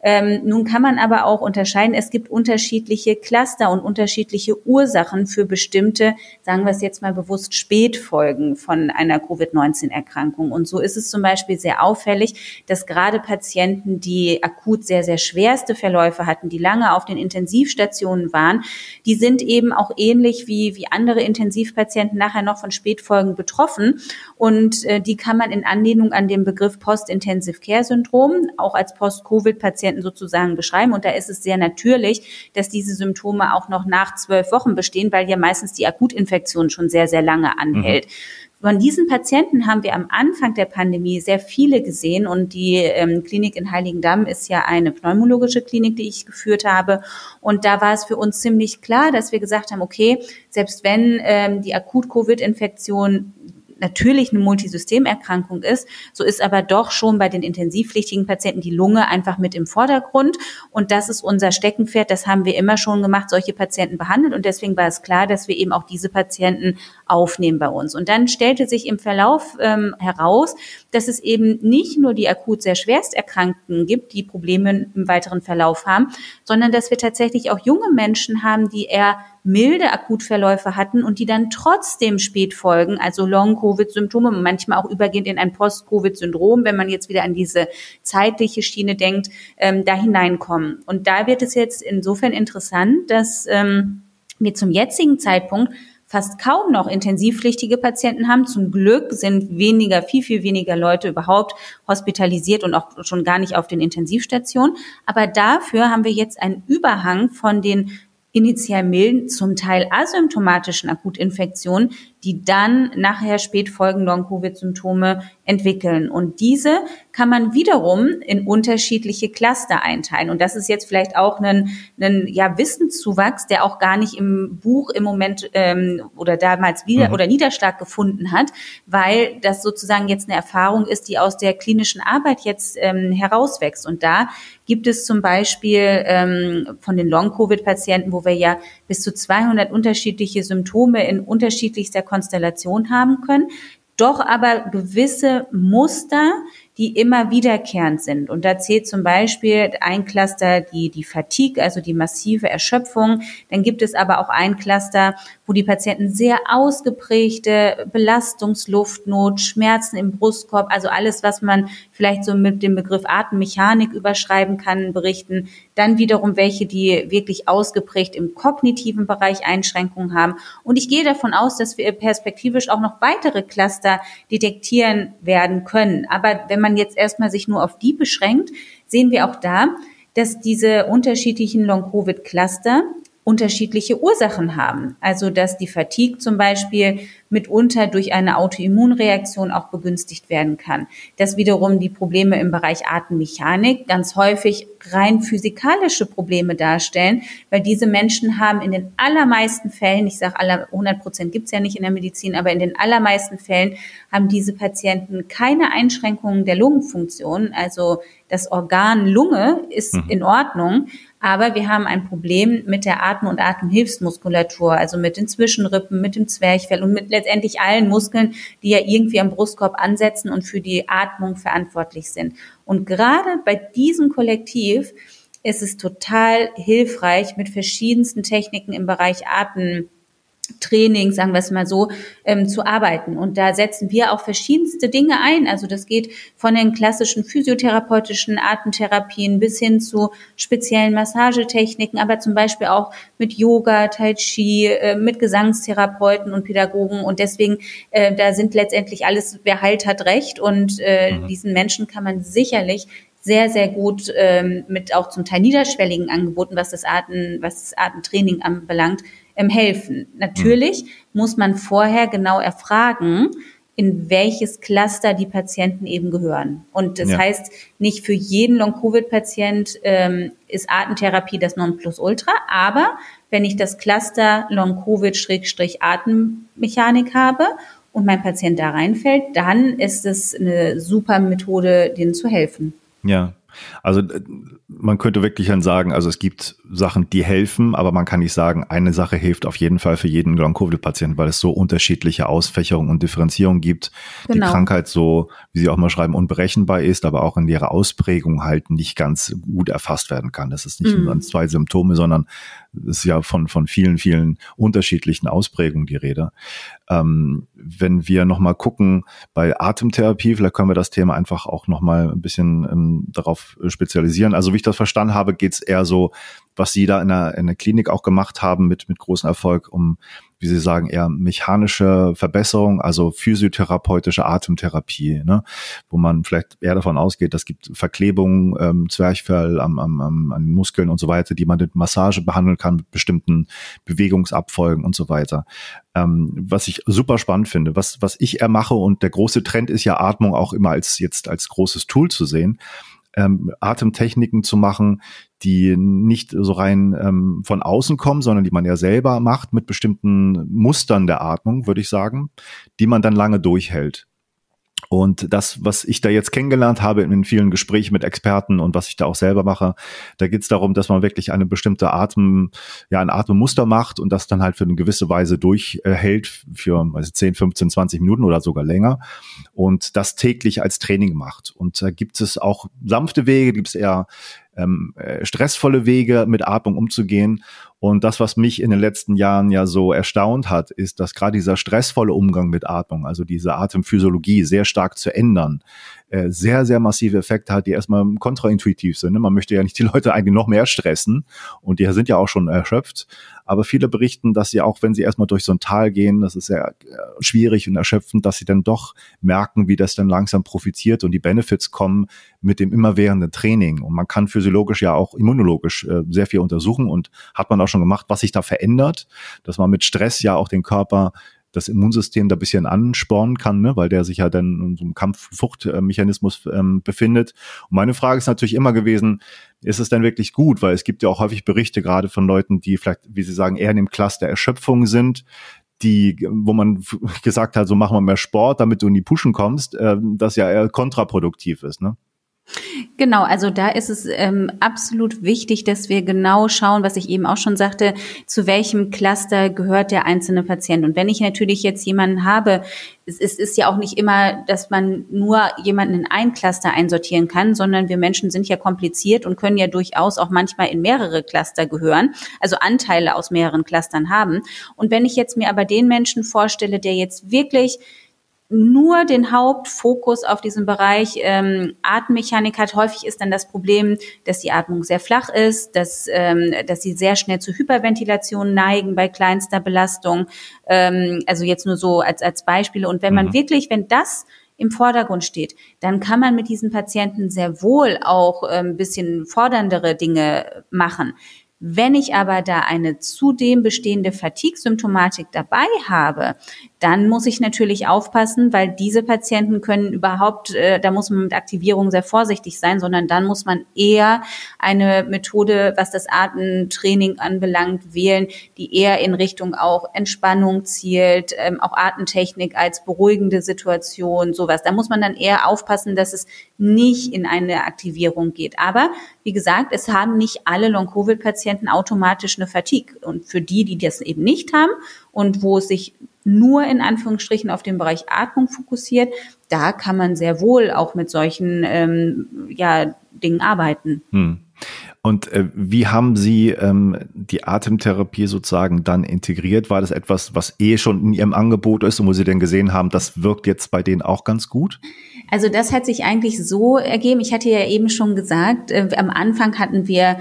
Ähm, nun kann man aber auch unterscheiden, es gibt unterschiedliche Cluster und unterschiedliche Ursachen für bestimmte, sagen wir es jetzt mal bewusst, Spätfolgen von einer Covid-19-Erkrankung. Und so ist es zum Beispiel sehr auffällig, dass gerade Patienten, die akut sehr, sehr schwerste Verläufe hatten, die lange auf den Intensivstationen waren, die sind eben auch ähnlich wie, wie andere Intensivpatienten nachher noch von Spätfolgen betroffen. Und äh, die kann man in Anlehnung an den Begriff Post-Intensive Care Syndrom auch als Post-Covid-Patienten sozusagen beschreiben. Und da ist es sehr natürlich, dass diese Symptome auch noch nach zwölf Wochen bestehen, weil ja meistens die Akutinfektion schon sehr, sehr lange anhält. Mhm. Von diesen Patienten haben wir am Anfang der Pandemie sehr viele gesehen und die ähm, Klinik in Heiligendamm ist ja eine pneumologische Klinik, die ich geführt habe. Und da war es für uns ziemlich klar, dass wir gesagt haben, okay, selbst wenn ähm, die Akut-Covid-Infektion natürlich eine Multisystemerkrankung ist, so ist aber doch schon bei den intensivpflichtigen Patienten die Lunge einfach mit im Vordergrund. Und das ist unser Steckenpferd. Das haben wir immer schon gemacht, solche Patienten behandelt. Und deswegen war es klar, dass wir eben auch diese Patienten aufnehmen bei uns. Und dann stellte sich im Verlauf ähm, heraus, dass es eben nicht nur die akut sehr schwersterkrankten gibt, die Probleme im weiteren Verlauf haben, sondern dass wir tatsächlich auch junge Menschen haben, die eher milde Akutverläufe hatten und die dann trotzdem Spätfolgen, also Long-Covid-Symptome, manchmal auch übergehend in ein Post-Covid-Syndrom, wenn man jetzt wieder an diese zeitliche Schiene denkt, ähm, da hineinkommen. Und da wird es jetzt insofern interessant, dass ähm, wir zum jetzigen Zeitpunkt fast kaum noch intensivpflichtige Patienten haben. Zum Glück sind weniger, viel, viel weniger Leute überhaupt hospitalisiert und auch schon gar nicht auf den Intensivstationen. Aber dafür haben wir jetzt einen Überhang von den initial milden, zum Teil asymptomatischen Akutinfektionen, die dann nachher spätfolgen Long-Covid-Symptome entwickeln. Und diese kann man wiederum in unterschiedliche Cluster einteilen. Und das ist jetzt vielleicht auch ein, ein ja, Wissenszuwachs, der auch gar nicht im Buch im Moment ähm, oder damals wieder mhm. oder Niederschlag gefunden hat, weil das sozusagen jetzt eine Erfahrung ist, die aus der klinischen Arbeit jetzt ähm, herauswächst. Und da gibt es zum Beispiel ähm, von den Long-Covid-Patienten, wo wir ja bis zu 200 unterschiedliche Symptome in unterschiedlichster Konstellation haben können, doch aber gewisse Muster, die immer wiederkehrend sind. Und da zählt zum Beispiel ein Cluster die, die Fatigue, also die massive Erschöpfung. Dann gibt es aber auch ein Cluster, wo die Patienten sehr ausgeprägte Belastungsluftnot, Schmerzen im Brustkorb, also alles, was man vielleicht so mit dem Begriff Atemmechanik überschreiben kann, berichten. Dann wiederum welche, die wirklich ausgeprägt im kognitiven Bereich Einschränkungen haben. Und ich gehe davon aus, dass wir perspektivisch auch noch weitere Cluster detektieren werden können. Aber wenn man jetzt erstmal sich nur auf die beschränkt, sehen wir auch da, dass diese unterschiedlichen Long-Covid-Cluster unterschiedliche Ursachen haben. Also dass die Fatigue zum Beispiel mitunter durch eine Autoimmunreaktion auch begünstigt werden kann. Dass wiederum die Probleme im Bereich Atemmechanik ganz häufig rein physikalische Probleme darstellen, weil diese Menschen haben in den allermeisten Fällen, ich sage aller 100 Prozent gibt's ja nicht in der Medizin, aber in den allermeisten Fällen haben diese Patienten keine Einschränkungen der Lungenfunktion. Also das Organ Lunge ist mhm. in Ordnung, aber wir haben ein Problem mit der Atem- und Atemhilfsmuskulatur, also mit den Zwischenrippen, mit dem Zwerchfell und mit letztendlich allen Muskeln, die ja irgendwie am Brustkorb ansetzen und für die Atmung verantwortlich sind. Und gerade bei diesem Kollektiv ist es total hilfreich, mit verschiedensten Techniken im Bereich Atem Training, sagen wir es mal so, ähm, zu arbeiten. Und da setzen wir auch verschiedenste Dinge ein. Also das geht von den klassischen physiotherapeutischen Atemtherapien bis hin zu speziellen Massagetechniken, aber zum Beispiel auch mit Yoga, Tai Chi, äh, mit Gesangstherapeuten und Pädagogen. Und deswegen, äh, da sind letztendlich alles, wer heilt, hat recht. Und äh, mhm. diesen Menschen kann man sicherlich sehr, sehr gut ähm, mit auch zum Teil niederschwelligen Angeboten, was das Atem, was das Atemtraining anbelangt, ähm, helfen. Natürlich mhm. muss man vorher genau erfragen, in welches Cluster die Patienten eben gehören. Und das ja. heißt, nicht für jeden Long-Covid-Patient ähm, ist Atemtherapie das Nonplusultra, aber wenn ich das Cluster Long-Covid-Atemmechanik habe und mein Patient da reinfällt, dann ist es eine super Methode, denen zu helfen. Ja, also äh, man könnte wirklich dann sagen, also es gibt Sachen, die helfen, aber man kann nicht sagen, eine Sache hilft auf jeden Fall für jeden Long-Covid-Patienten, weil es so unterschiedliche Ausfächerungen und Differenzierungen gibt. Genau. Die Krankheit so, wie Sie auch mal schreiben, unberechenbar ist, aber auch in ihrer Ausprägung halt nicht ganz gut erfasst werden kann. Das ist nicht mhm. nur zwei Symptome, sondern ist ja von, von vielen, vielen unterschiedlichen Ausprägungen die Rede. Ähm, wenn wir nochmal gucken bei Atemtherapie, vielleicht können wir das Thema einfach auch nochmal ein bisschen ähm, darauf spezialisieren. Also wie ich das verstanden habe, geht es eher so, was Sie da in der, in der Klinik auch gemacht haben mit, mit großem Erfolg, um wie Sie sagen, eher mechanische Verbesserung, also physiotherapeutische Atemtherapie, ne? wo man vielleicht eher davon ausgeht, das gibt Verklebungen, ähm, Zwerchfell am, am, am, an Muskeln und so weiter, die man mit Massage behandeln kann, mit bestimmten Bewegungsabfolgen und so weiter. Ähm, was ich super spannend finde, was, was ich eher mache und der große Trend ist ja Atmung auch immer als jetzt als großes Tool zu sehen ähm, Atemtechniken zu machen, die nicht so rein ähm, von außen kommen, sondern die man ja selber macht mit bestimmten Mustern der Atmung, würde ich sagen, die man dann lange durchhält. Und das, was ich da jetzt kennengelernt habe in vielen Gesprächen mit Experten und was ich da auch selber mache, da geht es darum, dass man wirklich eine bestimmte Atem, ja, ein Atemmuster macht und das dann halt für eine gewisse Weise durchhält für also 10, 15, 20 Minuten oder sogar länger und das täglich als Training macht. Und da gibt es auch sanfte Wege, gibt es eher ähm, äh, stressvolle Wege mit Atmung umzugehen. Und das, was mich in den letzten Jahren ja so erstaunt hat, ist, dass gerade dieser stressvolle Umgang mit Atmung, also diese Atemphysiologie sehr stark zu ändern, äh, sehr, sehr massive Effekte hat, die erstmal kontraintuitiv sind. Ne? Man möchte ja nicht die Leute eigentlich noch mehr stressen und die sind ja auch schon erschöpft. Aber viele berichten, dass sie auch, wenn sie erstmal durch so ein Tal gehen, das ist sehr äh, schwierig und erschöpfend, dass sie dann doch merken, wie das dann langsam profitiert und die Benefits kommen mit dem immerwährenden Training. Und man kann physiologisch ja auch immunologisch äh, sehr viel untersuchen und hat man auch schon gemacht, was sich da verändert, dass man mit Stress ja auch den Körper das Immunsystem da bisschen anspornen kann, ne, weil der sich ja dann in so einem Kampf-Flucht-Mechanismus ähm, befindet. Und meine Frage ist natürlich immer gewesen, ist es denn wirklich gut? Weil es gibt ja auch häufig Berichte gerade von Leuten, die vielleicht, wie Sie sagen, eher in dem Cluster Erschöpfung sind, die, wo man [laughs] gesagt hat, so machen wir mehr Sport, damit du in die Pushen kommst, äh, das ja eher kontraproduktiv ist, ne? Genau, also da ist es ähm, absolut wichtig, dass wir genau schauen, was ich eben auch schon sagte, zu welchem Cluster gehört der einzelne Patient. Und wenn ich natürlich jetzt jemanden habe, es ist, ist ja auch nicht immer, dass man nur jemanden in ein Cluster einsortieren kann, sondern wir Menschen sind ja kompliziert und können ja durchaus auch manchmal in mehrere Cluster gehören, also Anteile aus mehreren Clustern haben. Und wenn ich jetzt mir aber den Menschen vorstelle, der jetzt wirklich nur den Hauptfokus auf diesem Bereich ähm, Atemmechanik hat. Häufig ist dann das Problem, dass die Atmung sehr flach ist, dass, ähm, dass sie sehr schnell zu Hyperventilation neigen bei kleinster Belastung. Ähm, also jetzt nur so als, als Beispiele. Und wenn man mhm. wirklich, wenn das im Vordergrund steht, dann kann man mit diesen Patienten sehr wohl auch ein ähm, bisschen forderndere Dinge machen. Wenn ich aber da eine zudem bestehende Fatigue-Symptomatik dabei habe, dann muss ich natürlich aufpassen, weil diese Patienten können überhaupt, äh, da muss man mit Aktivierung sehr vorsichtig sein, sondern dann muss man eher eine Methode, was das Atemtraining anbelangt, wählen, die eher in Richtung auch Entspannung zielt, ähm, auch Atemtechnik als beruhigende Situation, sowas. Da muss man dann eher aufpassen, dass es nicht in eine Aktivierung geht. Aber wie gesagt, es haben nicht alle Long-Covid-Patienten automatisch eine Fatigue. Und für die, die das eben nicht haben und wo es sich nur in Anführungsstrichen auf den Bereich Atmung fokussiert, da kann man sehr wohl auch mit solchen ähm, ja, Dingen arbeiten. Hm. Und äh, wie haben Sie ähm, die Atemtherapie sozusagen dann integriert? War das etwas, was eh schon in Ihrem Angebot ist und wo Sie denn gesehen haben, das wirkt jetzt bei denen auch ganz gut? Also das hat sich eigentlich so ergeben. Ich hatte ja eben schon gesagt, äh, am Anfang hatten wir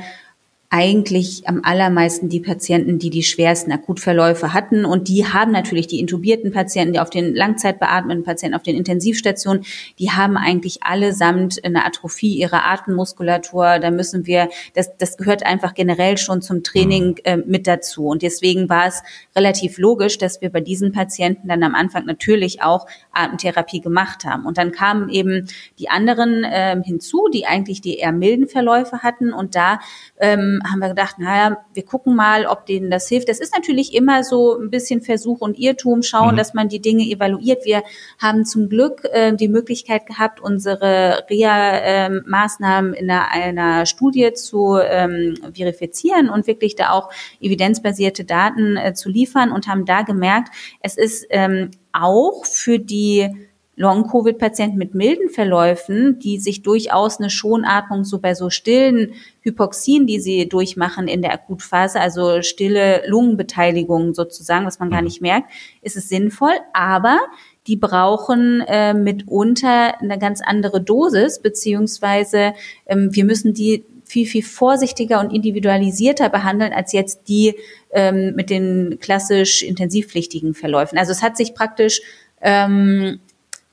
eigentlich am allermeisten die Patienten, die die schwersten Akutverläufe hatten. Und die haben natürlich die intubierten Patienten, die auf den langzeitbeatmeten Patienten auf den Intensivstationen, die haben eigentlich allesamt eine Atrophie ihrer Atemmuskulatur. Da müssen wir, das, das gehört einfach generell schon zum Training mhm. äh, mit dazu. Und deswegen war es relativ logisch, dass wir bei diesen Patienten dann am Anfang natürlich auch Atemtherapie gemacht haben. Und dann kamen eben die anderen äh, hinzu, die eigentlich die eher milden Verläufe hatten. Und da ähm, haben wir gedacht, naja, wir gucken mal, ob denen das hilft. Das ist natürlich immer so ein bisschen Versuch und Irrtum, schauen, mhm. dass man die Dinge evaluiert. Wir haben zum Glück äh, die Möglichkeit gehabt, unsere RIA-Maßnahmen in einer, einer, Studie zu ähm, verifizieren und wirklich da auch evidenzbasierte Daten äh, zu liefern und haben da gemerkt, es ist ähm, auch für die Long-Covid-Patienten mit milden Verläufen, die sich durchaus eine Schonatmung so bei so stillen Hypoxien, die sie durchmachen in der Akutphase, also stille Lungenbeteiligung sozusagen, was man gar mhm. nicht merkt, ist es sinnvoll. Aber die brauchen äh, mitunter eine ganz andere Dosis, beziehungsweise ähm, wir müssen die viel, viel vorsichtiger und individualisierter behandeln als jetzt die ähm, mit den klassisch intensivpflichtigen Verläufen. Also es hat sich praktisch ähm,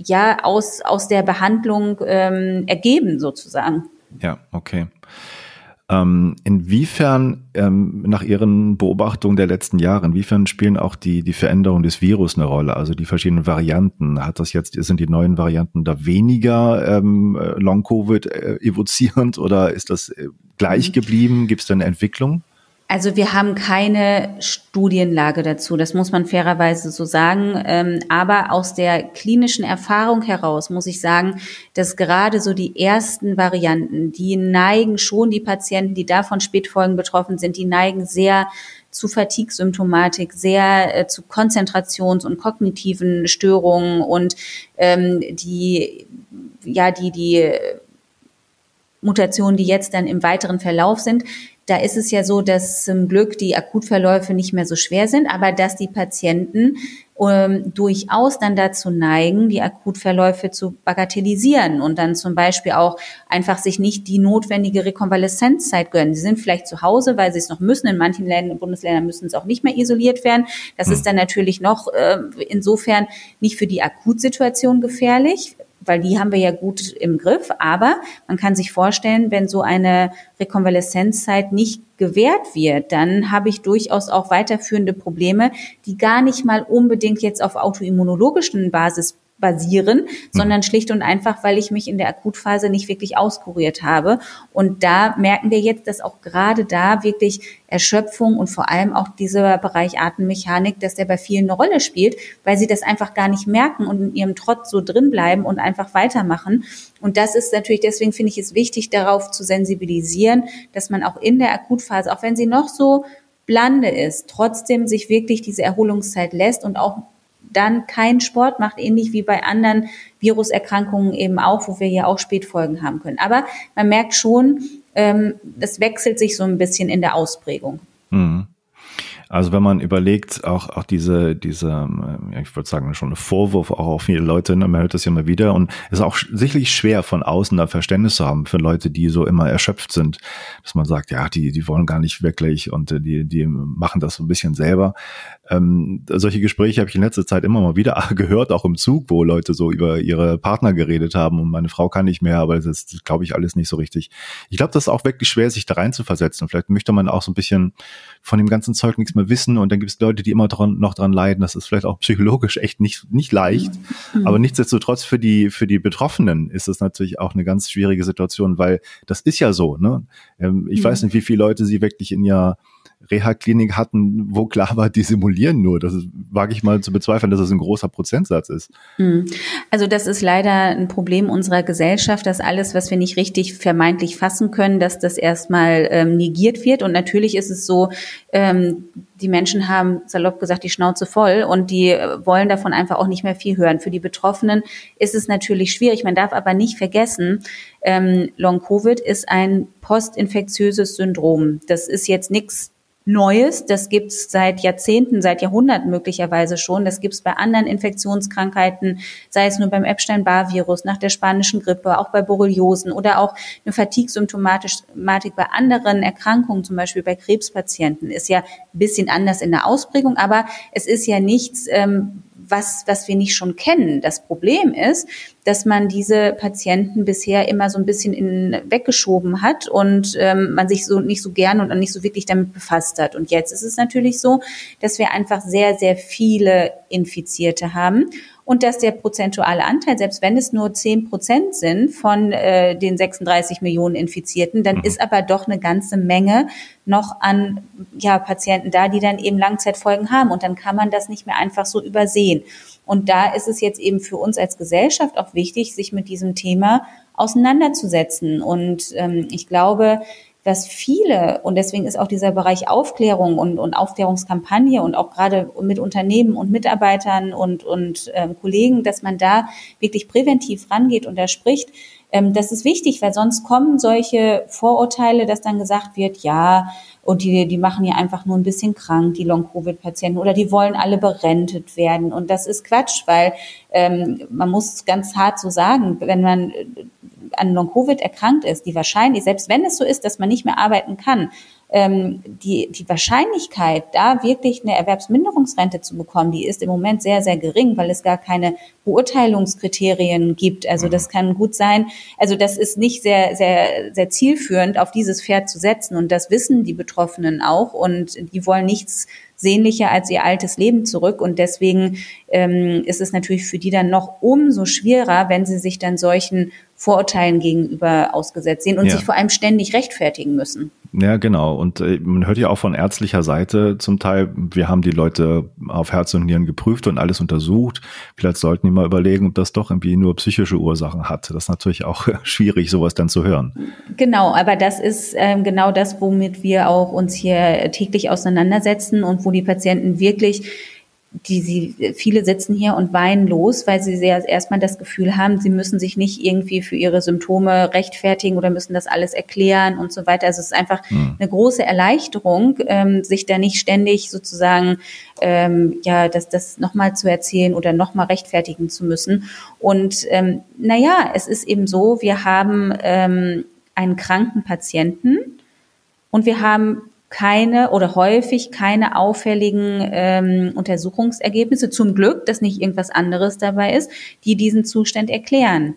ja aus, aus der Behandlung ähm, ergeben sozusagen. Ja, okay. Ähm, inwiefern, ähm, nach Ihren Beobachtungen der letzten Jahre, inwiefern spielen auch die, die Veränderungen des Virus eine Rolle, also die verschiedenen Varianten? Hat das jetzt, sind die neuen Varianten da weniger ähm, Long-Covid äh, evozierend oder ist das äh, gleich mhm. geblieben? Gibt es da eine Entwicklung? Also wir haben keine Studienlage dazu, das muss man fairerweise so sagen. Ähm, aber aus der klinischen Erfahrung heraus muss ich sagen, dass gerade so die ersten Varianten, die neigen schon, die Patienten, die davon Spätfolgen betroffen sind, die neigen sehr zu Fatigue-Symptomatik, sehr äh, zu Konzentrations- und kognitiven Störungen und ähm, die, ja, die, die Mutationen, die jetzt dann im weiteren Verlauf sind, da ist es ja so, dass zum Glück die Akutverläufe nicht mehr so schwer sind, aber dass die Patienten ähm, durchaus dann dazu neigen, die Akutverläufe zu bagatellisieren und dann zum Beispiel auch einfach sich nicht die notwendige Rekonvaleszenzzeit gönnen. Sie sind vielleicht zu Hause, weil sie es noch müssen. In manchen Ländern, Bundesländern müssen es auch nicht mehr isoliert werden. Das hm. ist dann natürlich noch äh, insofern nicht für die Akutsituation gefährlich, weil die haben wir ja gut im Griff. Aber man kann sich vorstellen, wenn so eine Rekonvaleszenzzeit nicht gewährt wird, dann habe ich durchaus auch weiterführende Probleme, die gar nicht mal unbedingt jetzt auf autoimmunologischen Basis basieren, mhm. sondern schlicht und einfach, weil ich mich in der Akutphase nicht wirklich auskuriert habe. Und da merken wir jetzt, dass auch gerade da wirklich Erschöpfung und vor allem auch dieser Bereich Atemmechanik, dass der bei vielen eine Rolle spielt, weil sie das einfach gar nicht merken und in ihrem Trotz so drin bleiben und einfach weitermachen. Und das ist natürlich, deswegen finde ich es wichtig, darauf zu sensibilisieren, dass man auch in der Akutphase, auch wenn sie noch so blande ist, trotzdem sich wirklich diese Erholungszeit lässt und auch dann keinen Sport macht, ähnlich wie bei anderen Viruserkrankungen eben auch, wo wir ja auch Spätfolgen haben können. Aber man merkt schon, ähm, das wechselt sich so ein bisschen in der Ausprägung. Mhm. Also wenn man überlegt, auch, auch diese, diese, ähm, ich würde sagen, schon ein Vorwurf auch auf viele Leute, ne? man hört das ja immer wieder und es ist auch sicherlich schwer von außen da Verständnis zu haben für Leute, die so immer erschöpft sind, dass man sagt, ja, die, die wollen gar nicht wirklich und äh, die, die machen das so ein bisschen selber. Ähm, solche Gespräche habe ich in letzter Zeit immer mal wieder [laughs] gehört, auch im Zug, wo Leute so über ihre Partner geredet haben und meine Frau kann nicht mehr, aber das ist, glaube ich, alles nicht so richtig. Ich glaube, das ist auch wirklich schwer, sich da rein zu versetzen. Vielleicht möchte man auch so ein bisschen von dem ganzen Zeug nichts mehr wissen und dann gibt es Leute, die immer dran, noch dran leiden. Das ist vielleicht auch psychologisch echt nicht, nicht leicht. Mhm. Aber nichtsdestotrotz für die, für die Betroffenen ist das natürlich auch eine ganz schwierige Situation, weil das ist ja so, ne? Ähm, ich mhm. weiß nicht, wie viele Leute sie wirklich in ihr Reha-Klinik hatten, wo klar war, die simulieren nur. Das wage ich mal zu bezweifeln, dass das ein großer Prozentsatz ist. Hm. Also das ist leider ein Problem unserer Gesellschaft, dass alles, was wir nicht richtig vermeintlich fassen können, dass das erstmal ähm, negiert wird. Und natürlich ist es so, ähm, die Menschen haben salopp gesagt die Schnauze voll und die wollen davon einfach auch nicht mehr viel hören. Für die Betroffenen ist es natürlich schwierig. Man darf aber nicht vergessen, ähm, Long-Covid ist ein postinfektiöses Syndrom. Das ist jetzt nichts Neues. Das gibt's seit Jahrzehnten, seit Jahrhunderten möglicherweise schon. Das gibt's bei anderen Infektionskrankheiten, sei es nur beim Epstein-Barr-Virus, nach der spanischen Grippe, auch bei Borreliosen oder auch eine Fatigue-Symptomatik bei anderen Erkrankungen, zum Beispiel bei Krebspatienten, ist ja ein bisschen anders in der Ausprägung, aber es ist ja nichts, ähm, was, was wir nicht schon kennen. Das Problem ist, dass man diese Patienten bisher immer so ein bisschen in, weggeschoben hat und ähm, man sich so nicht so gern und nicht so wirklich damit befasst hat. Und jetzt ist es natürlich so, dass wir einfach sehr, sehr viele Infizierte haben und dass der prozentuale Anteil, selbst wenn es nur 10 Prozent sind von äh, den 36 Millionen Infizierten, dann mhm. ist aber doch eine ganze Menge noch an ja, Patienten da, die dann eben Langzeitfolgen haben. Und dann kann man das nicht mehr einfach so übersehen. Und da ist es jetzt eben für uns als Gesellschaft auch wichtig, sich mit diesem Thema auseinanderzusetzen. Und ähm, ich glaube, dass viele, und deswegen ist auch dieser Bereich Aufklärung und, und Aufklärungskampagne und auch gerade mit Unternehmen und Mitarbeitern und, und ähm, Kollegen, dass man da wirklich präventiv rangeht und da spricht, ähm, das ist wichtig, weil sonst kommen solche Vorurteile, dass dann gesagt wird, ja, und die, die machen ja einfach nur ein bisschen krank, die Long-Covid-Patienten, oder die wollen alle berentet werden. Und das ist Quatsch, weil ähm, man muss ganz hart so sagen, wenn man an Long-Covid erkrankt ist, die wahrscheinlich, selbst wenn es so ist, dass man nicht mehr arbeiten kann, ähm, die, die Wahrscheinlichkeit, da wirklich eine Erwerbsminderungsrente zu bekommen, die ist im Moment sehr, sehr gering, weil es gar keine Beurteilungskriterien gibt. Also das kann gut sein. Also das ist nicht sehr, sehr, sehr zielführend, auf dieses Pferd zu setzen. Und das wissen die Betroffenen auch. Und die wollen nichts sehnlicher als ihr altes Leben zurück. Und deswegen ähm, ist es natürlich für die dann noch umso schwerer, wenn sie sich dann solchen Vorurteilen gegenüber ausgesetzt sehen und ja. sich vor allem ständig rechtfertigen müssen. Ja, genau. Und äh, man hört ja auch von ärztlicher Seite zum Teil, wir haben die Leute auf Herz und Nieren geprüft und alles untersucht. Vielleicht sollten die mal überlegen, ob das doch irgendwie nur psychische Ursachen hat. Das ist natürlich auch [laughs] schwierig, sowas dann zu hören. Genau, aber das ist ähm, genau das, womit wir auch uns hier täglich auseinandersetzen und wo die Patienten wirklich die sie, viele sitzen hier und weinen los, weil sie sehr erstmal das Gefühl haben, sie müssen sich nicht irgendwie für ihre Symptome rechtfertigen oder müssen das alles erklären und so weiter. Also es ist einfach mhm. eine große Erleichterung, ähm, sich da nicht ständig sozusagen ähm, ja das, das nochmal zu erzählen oder nochmal rechtfertigen zu müssen. Und ähm, naja, es ist eben so, wir haben ähm, einen kranken Patienten und wir haben keine oder häufig keine auffälligen ähm, Untersuchungsergebnisse, zum Glück, dass nicht irgendwas anderes dabei ist, die diesen Zustand erklären.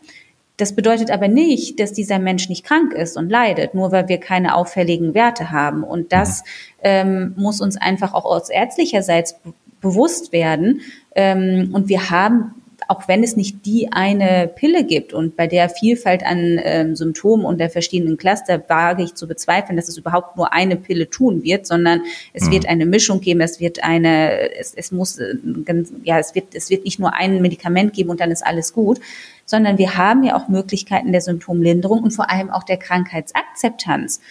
Das bedeutet aber nicht, dass dieser Mensch nicht krank ist und leidet, nur weil wir keine auffälligen Werte haben. Und das ähm, muss uns einfach auch aus ärztlicherseits bewusst werden. Ähm, und wir haben auch wenn es nicht die eine Pille gibt und bei der Vielfalt an ähm, Symptomen und der verschiedenen Cluster wage ich zu bezweifeln, dass es überhaupt nur eine Pille tun wird, sondern es mhm. wird eine Mischung geben, es wird eine, es, es muss, äh, ja, es wird, es wird nicht nur ein Medikament geben und dann ist alles gut, sondern wir haben ja auch Möglichkeiten der Symptomlinderung und vor allem auch der Krankheitsakzeptanz.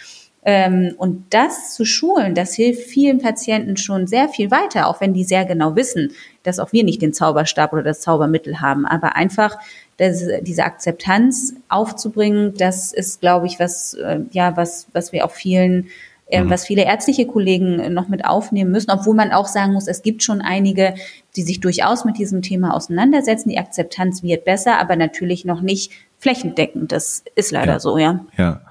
Ähm, und das zu schulen, das hilft vielen Patienten schon sehr viel weiter, auch wenn die sehr genau wissen, dass auch wir nicht den Zauberstab oder das Zaubermittel haben. Aber einfach das, diese Akzeptanz aufzubringen, das ist, glaube ich, was, äh, ja, was, was wir auch vielen äh, mhm. was viele ärztliche Kollegen noch mit aufnehmen müssen, obwohl man auch sagen muss, es gibt schon einige, die sich durchaus mit diesem Thema auseinandersetzen. Die Akzeptanz wird besser, aber natürlich noch nicht flächendeckend. Das ist leider ja. so, ja. Ja.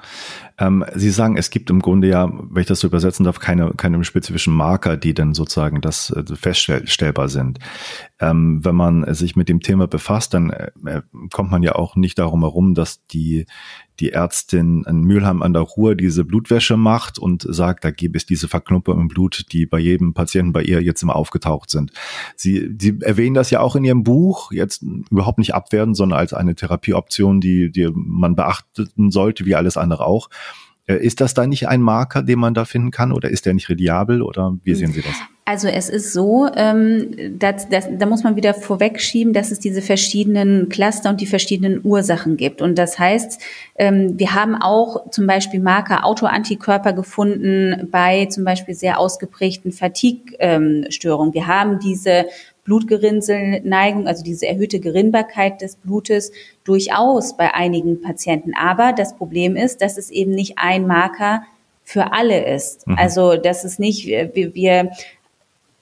Ähm, Sie sagen, es gibt im Grunde ja, wenn ich das so übersetzen darf, keine, keine spezifischen Marker, die dann sozusagen das äh, feststellbar sind. Ähm, wenn man sich mit dem Thema befasst, dann äh, kommt man ja auch nicht darum herum, dass die, die Ärztin in Mülheim an der Ruhr diese Blutwäsche macht und sagt, da gäbe es diese Verknuppung im Blut, die bei jedem Patienten bei ihr jetzt immer aufgetaucht sind. Sie, Sie erwähnen das ja auch in Ihrem Buch, jetzt überhaupt nicht abwerten, sondern als eine Therapieoption, die, die man beachten sollte, wie alles andere auch. Äh, ist das da nicht ein Marker, den man da finden kann oder ist der nicht reliabel oder wie sehen Sie das? Also es ist so, ähm, dass, dass, da muss man wieder vorwegschieben, dass es diese verschiedenen Cluster und die verschiedenen Ursachen gibt. Und das heißt, ähm, wir haben auch zum Beispiel Marker Autoantikörper gefunden bei zum Beispiel sehr ausgeprägten Fatigue-Störungen. Ähm, wir haben diese Blutgerinnselneigung, also diese erhöhte Gerinnbarkeit des Blutes durchaus bei einigen Patienten. Aber das Problem ist, dass es eben nicht ein Marker für alle ist. Mhm. Also, dass es nicht, wir, wir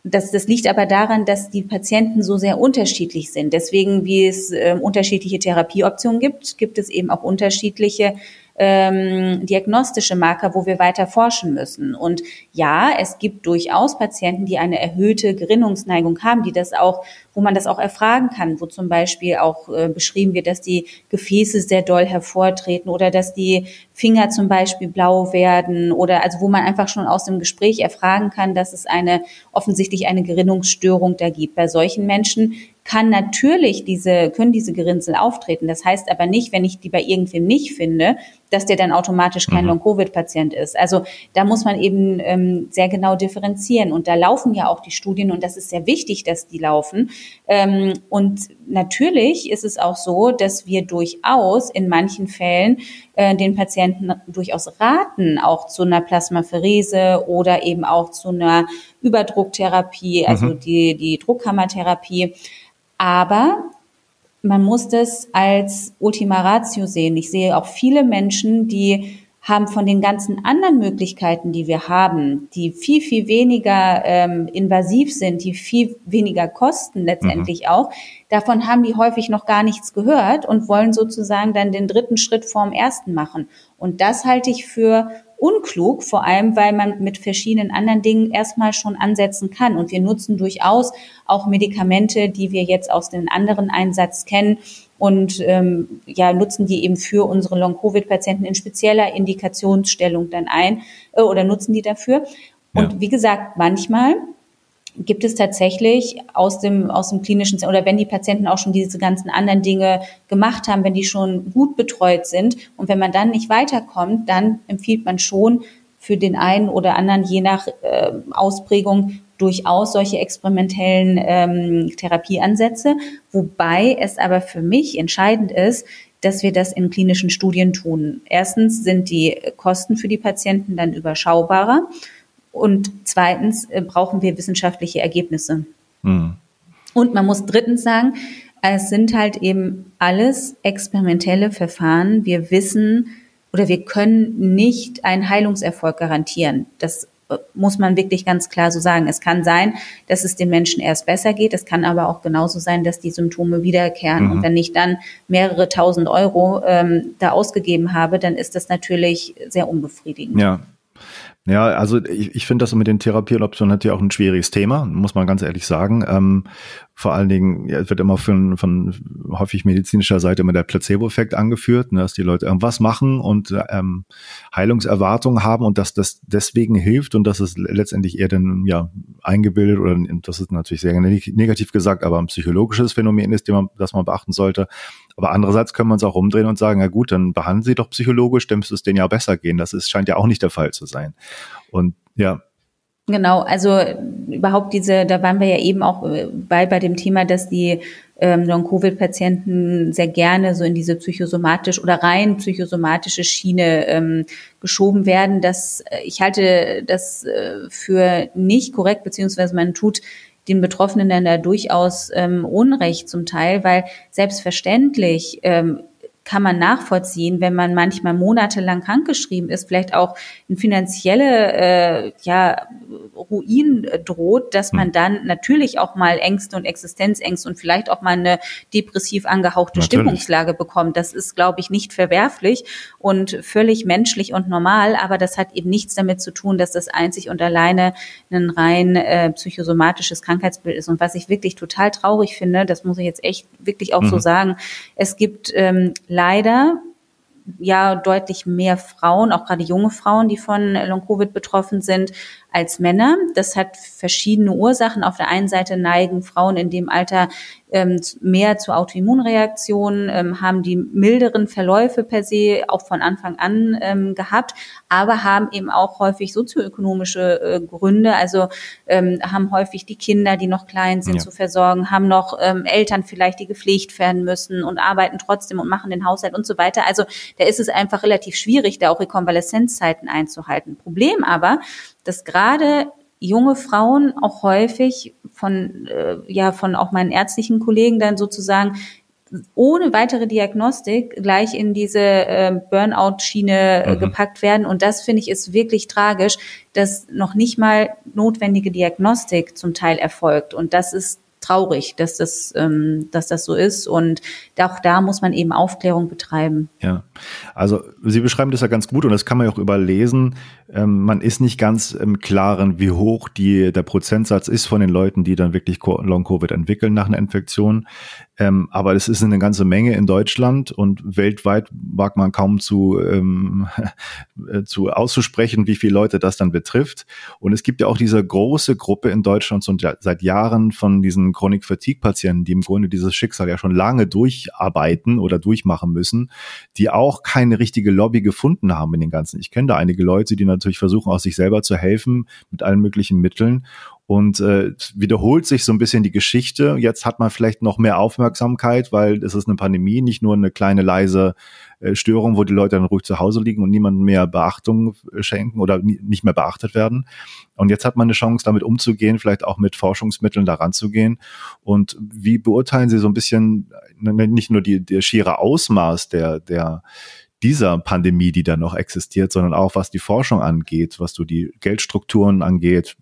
das, das liegt aber daran, dass die Patienten so sehr unterschiedlich sind. Deswegen, wie es äh, unterschiedliche Therapieoptionen gibt, gibt es eben auch unterschiedliche ähm, diagnostische Marker, wo wir weiter forschen müssen. Und ja, es gibt durchaus Patienten, die eine erhöhte Gerinnungsneigung haben, die das auch, wo man das auch erfragen kann, wo zum Beispiel auch äh, beschrieben wird, dass die Gefäße sehr doll hervortreten oder dass die Finger zum Beispiel blau werden oder also wo man einfach schon aus dem Gespräch erfragen kann, dass es eine offensichtlich eine Gerinnungsstörung da gibt. Bei solchen Menschen kann natürlich diese, können diese Gerinnsel auftreten. Das heißt aber nicht, wenn ich die bei irgendwem nicht finde, dass der dann automatisch kein mhm. Long-Covid-Patient ist. Also da muss man eben ähm, sehr genau differenzieren. Und da laufen ja auch die Studien und das ist sehr wichtig, dass die laufen. Ähm, und natürlich ist es auch so, dass wir durchaus in manchen Fällen äh, den Patienten durchaus raten, auch zu einer Plasmapherese oder eben auch zu einer Überdrucktherapie, also mhm. die, die Druckkammertherapie. Aber man muss das als Ultima Ratio sehen. Ich sehe auch viele Menschen, die haben von den ganzen anderen Möglichkeiten, die wir haben, die viel, viel weniger ähm, invasiv sind, die viel weniger kosten letztendlich mhm. auch, davon haben die häufig noch gar nichts gehört und wollen sozusagen dann den dritten Schritt vorm ersten machen. Und das halte ich für unklug, vor allem weil man mit verschiedenen anderen Dingen erstmal schon ansetzen kann. Und wir nutzen durchaus auch Medikamente, die wir jetzt aus den anderen Einsatz kennen und ähm, ja, nutzen die eben für unsere Long-Covid-Patienten in spezieller Indikationsstellung dann ein äh, oder nutzen die dafür. Und ja. wie gesagt, manchmal gibt es tatsächlich aus dem, aus dem klinischen, oder wenn die Patienten auch schon diese ganzen anderen Dinge gemacht haben, wenn die schon gut betreut sind und wenn man dann nicht weiterkommt, dann empfiehlt man schon für den einen oder anderen, je nach äh, Ausprägung, durchaus solche experimentellen ähm, Therapieansätze, wobei es aber für mich entscheidend ist, dass wir das in klinischen Studien tun. Erstens sind die Kosten für die Patienten dann überschaubarer und zweitens äh, brauchen wir wissenschaftliche Ergebnisse. Mhm. Und man muss drittens sagen, es sind halt eben alles experimentelle Verfahren. Wir wissen oder wir können nicht einen Heilungserfolg garantieren. Das äh, muss man wirklich ganz klar so sagen. Es kann sein, dass es den Menschen erst besser geht. Es kann aber auch genauso sein, dass die Symptome wiederkehren. Mhm. Und wenn ich dann mehrere tausend Euro ähm, da ausgegeben habe, dann ist das natürlich sehr unbefriedigend. Ja, ja, also ich, ich finde das mit den Therapieoptionen natürlich auch ein schwieriges Thema, muss man ganz ehrlich sagen. Ähm, vor allen Dingen, ja, es wird immer von, von häufig medizinischer Seite immer der Placebo-Effekt angeführt, ne, dass die Leute irgendwas machen und ähm, Heilungserwartungen haben und dass das deswegen hilft und dass es letztendlich eher dann ja eingebildet oder das ist natürlich sehr negativ gesagt, aber ein psychologisches Phänomen ist, man, das man beachten sollte. Aber andererseits können wir uns auch umdrehen und sagen, ja gut, dann behandeln Sie doch psychologisch, dann müsste es denen ja besser gehen. Das ist, scheint ja auch nicht der Fall zu sein. Und ja, Genau, also überhaupt diese, da waren wir ja eben auch äh, bei, bei dem Thema, dass die ähm, Long-Covid-Patienten sehr gerne so in diese psychosomatisch oder rein psychosomatische Schiene ähm, geschoben werden. Das, äh, ich halte das äh, für nicht korrekt, beziehungsweise man tut den Betroffenen dann da durchaus ähm, Unrecht zum Teil, weil selbstverständlich ähm, kann man nachvollziehen, wenn man manchmal monatelang krankgeschrieben ist, vielleicht auch ein finanzielle äh, ja, Ruin droht, dass man hm. dann natürlich auch mal Ängste und Existenzängste und vielleicht auch mal eine depressiv angehauchte natürlich. Stimmungslage bekommt. Das ist, glaube ich, nicht verwerflich und völlig menschlich und normal, aber das hat eben nichts damit zu tun, dass das einzig und alleine ein rein äh, psychosomatisches Krankheitsbild ist. Und was ich wirklich total traurig finde, das muss ich jetzt echt wirklich auch mhm. so sagen, es gibt ähm, leider ja deutlich mehr Frauen, auch gerade junge Frauen, die von Long-Covid betroffen sind, als Männer. Das hat verschiedene Ursachen. Auf der einen Seite neigen Frauen in dem Alter ähm, mehr zu Autoimmunreaktionen, ähm, haben die milderen Verläufe per se auch von Anfang an ähm, gehabt, aber haben eben auch häufig sozioökonomische äh, Gründe, also ähm, haben häufig die Kinder, die noch klein sind, ja. zu versorgen, haben noch ähm, Eltern vielleicht, die gepflegt werden müssen und arbeiten trotzdem und machen den Haushalt und so weiter. Also da ist es einfach relativ schwierig, da auch Rekonvaleszenzzeiten einzuhalten. Problem aber, dass gerade junge Frauen auch häufig von, äh, ja, von auch meinen ärztlichen Kollegen dann sozusagen ohne weitere Diagnostik gleich in diese äh, Burnout-Schiene äh, mhm. gepackt werden. Und das finde ich ist wirklich tragisch, dass noch nicht mal notwendige Diagnostik zum Teil erfolgt. Und das ist traurig, dass das, ähm, dass das so ist. Und auch da muss man eben Aufklärung betreiben. Ja, also Sie beschreiben das ja ganz gut und das kann man ja auch überlesen. Ähm, man ist nicht ganz im Klaren, wie hoch die, der Prozentsatz ist von den Leuten, die dann wirklich Long-Covid entwickeln nach einer Infektion. Ähm, aber es ist eine ganze Menge in Deutschland und weltweit mag man kaum zu, ähm, [laughs] zu auszusprechen, wie viele Leute das dann betrifft. Und es gibt ja auch diese große Gruppe in Deutschland und seit Jahren von diesen Chronic Fatigue Patienten, die im Grunde dieses Schicksal ja schon lange durcharbeiten oder durchmachen müssen, die auch keine richtige Lobby gefunden haben in den ganzen. Ich kenne da einige Leute, die natürlich versuchen, auch sich selber zu helfen mit allen möglichen Mitteln. Und äh, wiederholt sich so ein bisschen die Geschichte. Jetzt hat man vielleicht noch mehr Aufmerksamkeit, weil es ist eine Pandemie, nicht nur eine kleine leise äh, Störung, wo die Leute dann ruhig zu Hause liegen und niemandem mehr Beachtung schenken oder nicht mehr beachtet werden. Und jetzt hat man eine Chance, damit umzugehen, vielleicht auch mit Forschungsmitteln daran zu gehen. Und wie beurteilen Sie so ein bisschen nicht nur die, der schiere Ausmaß der, der, dieser Pandemie, die da noch existiert, sondern auch was die Forschung angeht, was so die Geldstrukturen angeht,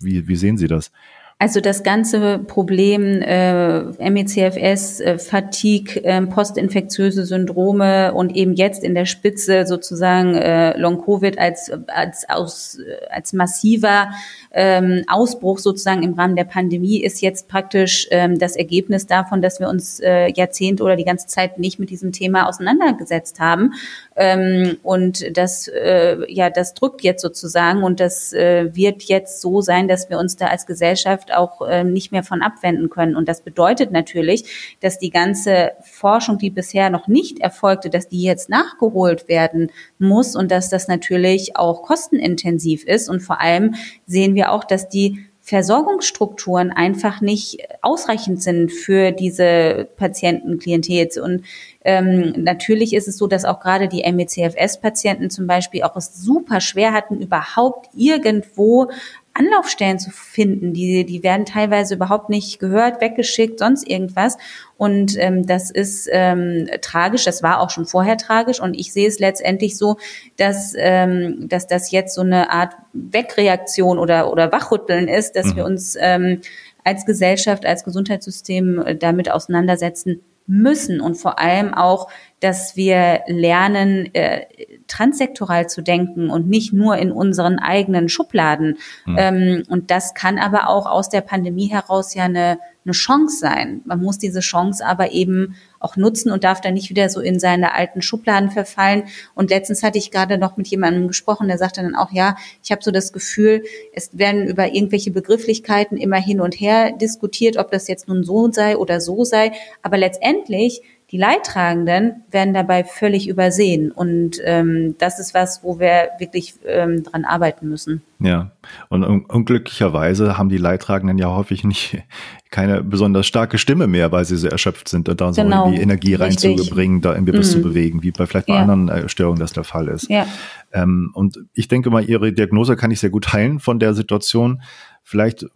wie, wie sehen Sie das? Also das ganze Problem äh, MECFS, äh, Fatigue, äh, postinfektiöse Syndrome und eben jetzt in der Spitze sozusagen äh, Long-Covid als, als, aus, als massiver ähm, Ausbruch sozusagen im Rahmen der Pandemie ist jetzt praktisch ähm, das Ergebnis davon, dass wir uns äh, Jahrzehnte oder die ganze Zeit nicht mit diesem Thema auseinandergesetzt haben. Ähm, und das, äh, ja, das drückt jetzt sozusagen und das äh, wird jetzt so sein, dass wir uns da als Gesellschaft auch äh, nicht mehr von abwenden können. Und das bedeutet natürlich, dass die ganze Forschung, die bisher noch nicht erfolgte, dass die jetzt nachgeholt werden muss und dass das natürlich auch kostenintensiv ist. Und vor allem sehen wir auch, dass die Versorgungsstrukturen einfach nicht ausreichend sind für diese Patientenklientel. Und ähm, natürlich ist es so, dass auch gerade die MECFS-Patienten zum Beispiel auch es super schwer hatten, überhaupt irgendwo Anlaufstellen zu finden. Die, die werden teilweise überhaupt nicht gehört, weggeschickt, sonst irgendwas. Und ähm, das ist ähm, tragisch. Das war auch schon vorher tragisch. Und ich sehe es letztendlich so, dass, ähm, dass das jetzt so eine Art Wegreaktion oder, oder Wachrütteln ist, dass mhm. wir uns ähm, als Gesellschaft, als Gesundheitssystem äh, damit auseinandersetzen müssen und vor allem auch, dass wir lernen, äh, transsektoral zu denken und nicht nur in unseren eigenen Schubladen. Mhm. Ähm, und das kann aber auch aus der Pandemie heraus ja eine, eine Chance sein. Man muss diese Chance aber eben auch nutzen und darf dann nicht wieder so in seine alten Schubladen verfallen. Und letztens hatte ich gerade noch mit jemandem gesprochen, der sagte dann auch, ja, ich habe so das Gefühl, es werden über irgendwelche Begrifflichkeiten immer hin und her diskutiert, ob das jetzt nun so sei oder so sei. Aber letztendlich die Leidtragenden werden dabei völlig übersehen. Und ähm, das ist was, wo wir wirklich ähm, dran arbeiten müssen. Ja, und un unglücklicherweise haben die Leidtragenden ja häufig nicht [laughs] keine besonders starke Stimme mehr, weil sie so erschöpft sind, da so genau. irgendwie Energie reinzubringen, da irgendwie was mhm. zu bewegen, wie bei vielleicht bei ja. anderen äh, Störungen das der Fall ist. Ja. Ähm, und ich denke mal, Ihre Diagnose kann ich sehr gut teilen von der Situation. Vielleicht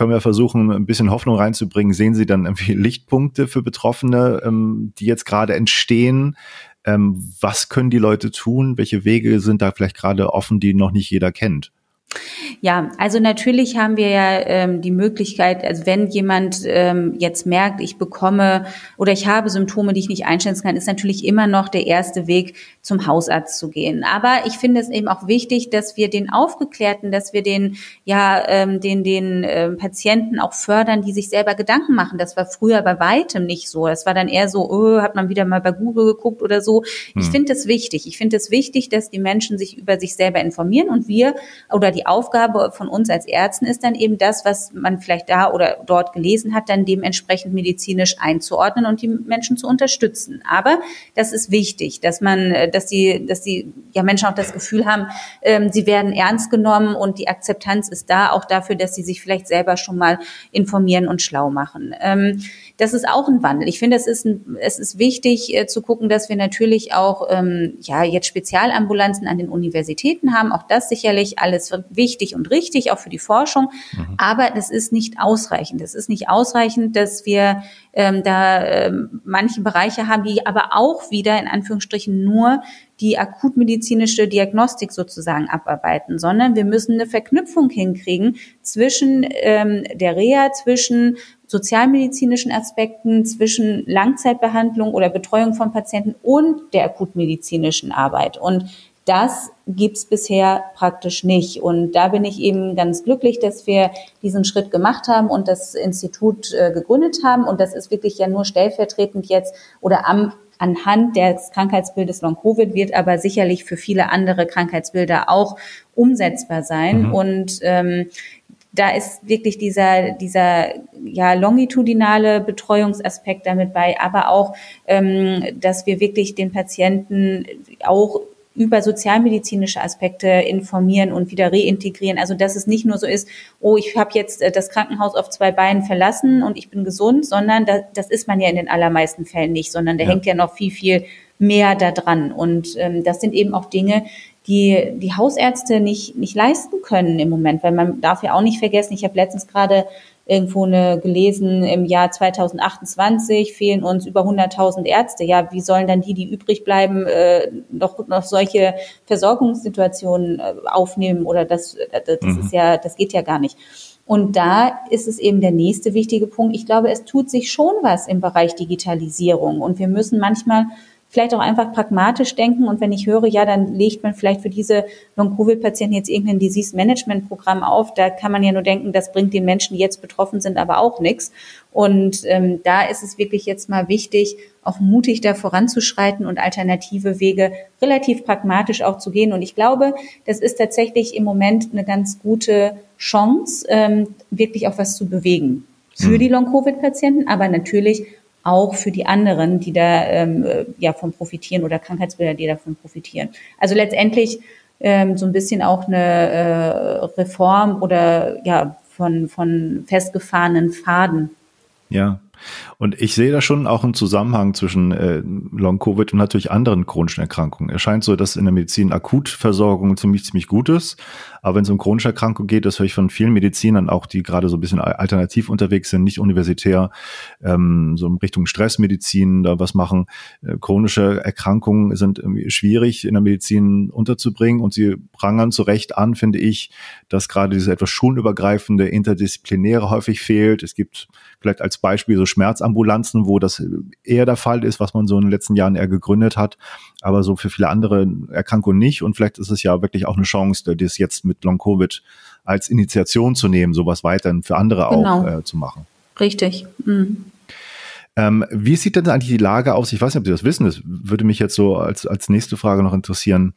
können wir versuchen, ein bisschen Hoffnung reinzubringen. Sehen Sie dann irgendwie Lichtpunkte für Betroffene, ähm, die jetzt gerade entstehen? Ähm, was können die Leute tun? Welche Wege sind da vielleicht gerade offen, die noch nicht jeder kennt? Ja, also natürlich haben wir ja ähm, die Möglichkeit, also wenn jemand ähm, jetzt merkt, ich bekomme oder ich habe Symptome, die ich nicht einschätzen kann, ist natürlich immer noch der erste Weg, zum Hausarzt zu gehen. Aber ich finde es eben auch wichtig, dass wir den Aufgeklärten, dass wir den ja ähm, den den äh, Patienten auch fördern, die sich selber Gedanken machen. Das war früher bei weitem nicht so. Das war dann eher so, oh, hat man wieder mal bei Google geguckt oder so. Ich hm. finde es wichtig. Ich finde es wichtig, dass die Menschen sich über sich selber informieren und wir oder die die Aufgabe von uns als Ärzten ist dann eben das, was man vielleicht da oder dort gelesen hat, dann dementsprechend medizinisch einzuordnen und die Menschen zu unterstützen. Aber das ist wichtig, dass man, dass die, dass die ja Menschen auch das Gefühl haben, ähm, sie werden ernst genommen und die Akzeptanz ist da auch dafür, dass sie sich vielleicht selber schon mal informieren und schlau machen. Ähm, das ist auch ein Wandel. Ich finde, es ist, ein, es ist wichtig äh, zu gucken, dass wir natürlich auch ähm, ja jetzt Spezialambulanzen an den Universitäten haben. Auch das sicherlich alles wichtig und richtig, auch für die Forschung. Mhm. Aber das ist nicht ausreichend. Es ist nicht ausreichend, dass wir ähm, da ähm, manche Bereiche haben, die aber auch wieder in Anführungsstrichen nur die akutmedizinische Diagnostik sozusagen abarbeiten, sondern wir müssen eine Verknüpfung hinkriegen zwischen ähm, der Reha, zwischen sozialmedizinischen Aspekten, zwischen Langzeitbehandlung oder Betreuung von Patienten und der akutmedizinischen Arbeit. Und das gibt's bisher praktisch nicht. Und da bin ich eben ganz glücklich, dass wir diesen Schritt gemacht haben und das Institut äh, gegründet haben. Und das ist wirklich ja nur stellvertretend jetzt oder am anhand des Krankheitsbildes Long-Covid wird aber sicherlich für viele andere Krankheitsbilder auch umsetzbar sein. Mhm. Und ähm, da ist wirklich dieser, dieser ja, longitudinale Betreuungsaspekt damit bei, aber auch, ähm, dass wir wirklich den Patienten auch über sozialmedizinische Aspekte informieren und wieder reintegrieren. Also dass es nicht nur so ist, oh, ich habe jetzt äh, das Krankenhaus auf zwei Beinen verlassen und ich bin gesund, sondern das, das ist man ja in den allermeisten Fällen nicht, sondern da ja. hängt ja noch viel, viel mehr da dran. Und ähm, das sind eben auch Dinge, die die Hausärzte nicht, nicht leisten können im Moment, weil man darf ja auch nicht vergessen, ich habe letztens gerade irgendwo eine gelesen, im Jahr 2028 fehlen uns über 100.000 Ärzte. Ja, wie sollen dann die, die übrig bleiben, äh, noch, noch solche Versorgungssituationen äh, aufnehmen? Oder das, das, das mhm. ist ja, das geht ja gar nicht. Und da ist es eben der nächste wichtige Punkt. Ich glaube, es tut sich schon was im Bereich Digitalisierung. Und wir müssen manchmal vielleicht auch einfach pragmatisch denken. Und wenn ich höre, ja, dann legt man vielleicht für diese Long-Covid-Patienten jetzt irgendein Disease-Management-Programm auf, da kann man ja nur denken, das bringt den Menschen, die jetzt betroffen sind, aber auch nichts. Und ähm, da ist es wirklich jetzt mal wichtig, auch mutig da voranzuschreiten und alternative Wege relativ pragmatisch auch zu gehen. Und ich glaube, das ist tatsächlich im Moment eine ganz gute Chance, ähm, wirklich auch was zu bewegen für hm. die Long-Covid-Patienten, aber natürlich auch für die anderen, die da ähm, äh, ja von profitieren oder Krankheitsbilder, die davon profitieren. Also letztendlich ähm, so ein bisschen auch eine äh, Reform oder ja von von festgefahrenen Faden. Ja, und ich sehe da schon auch einen Zusammenhang zwischen äh, Long-Covid und natürlich anderen chronischen Erkrankungen. Es scheint so, dass in der Medizin Akutversorgung ziemlich, ziemlich gut ist. Aber wenn es um chronische Erkrankungen geht, das höre ich von vielen Medizinern, auch die gerade so ein bisschen alternativ unterwegs sind, nicht universitär, ähm, so in Richtung Stressmedizin da was machen. Äh, chronische Erkrankungen sind schwierig in der Medizin unterzubringen und sie prangern zu Recht an, finde ich, dass gerade diese etwas schulübergreifende, interdisziplinäre häufig fehlt. Es gibt vielleicht als Beispiel so Schmerzambulanzen, wo das eher der Fall ist, was man so in den letzten Jahren eher gegründet hat, aber so für viele andere Erkrankungen nicht. Und vielleicht ist es ja wirklich auch eine Chance, das jetzt mit Long Covid als Initiation zu nehmen, sowas weiterhin für andere genau. auch äh, zu machen. Richtig. Mhm. Ähm, wie sieht denn eigentlich die Lage aus? Ich weiß nicht, ob Sie das wissen. Das würde mich jetzt so als, als nächste Frage noch interessieren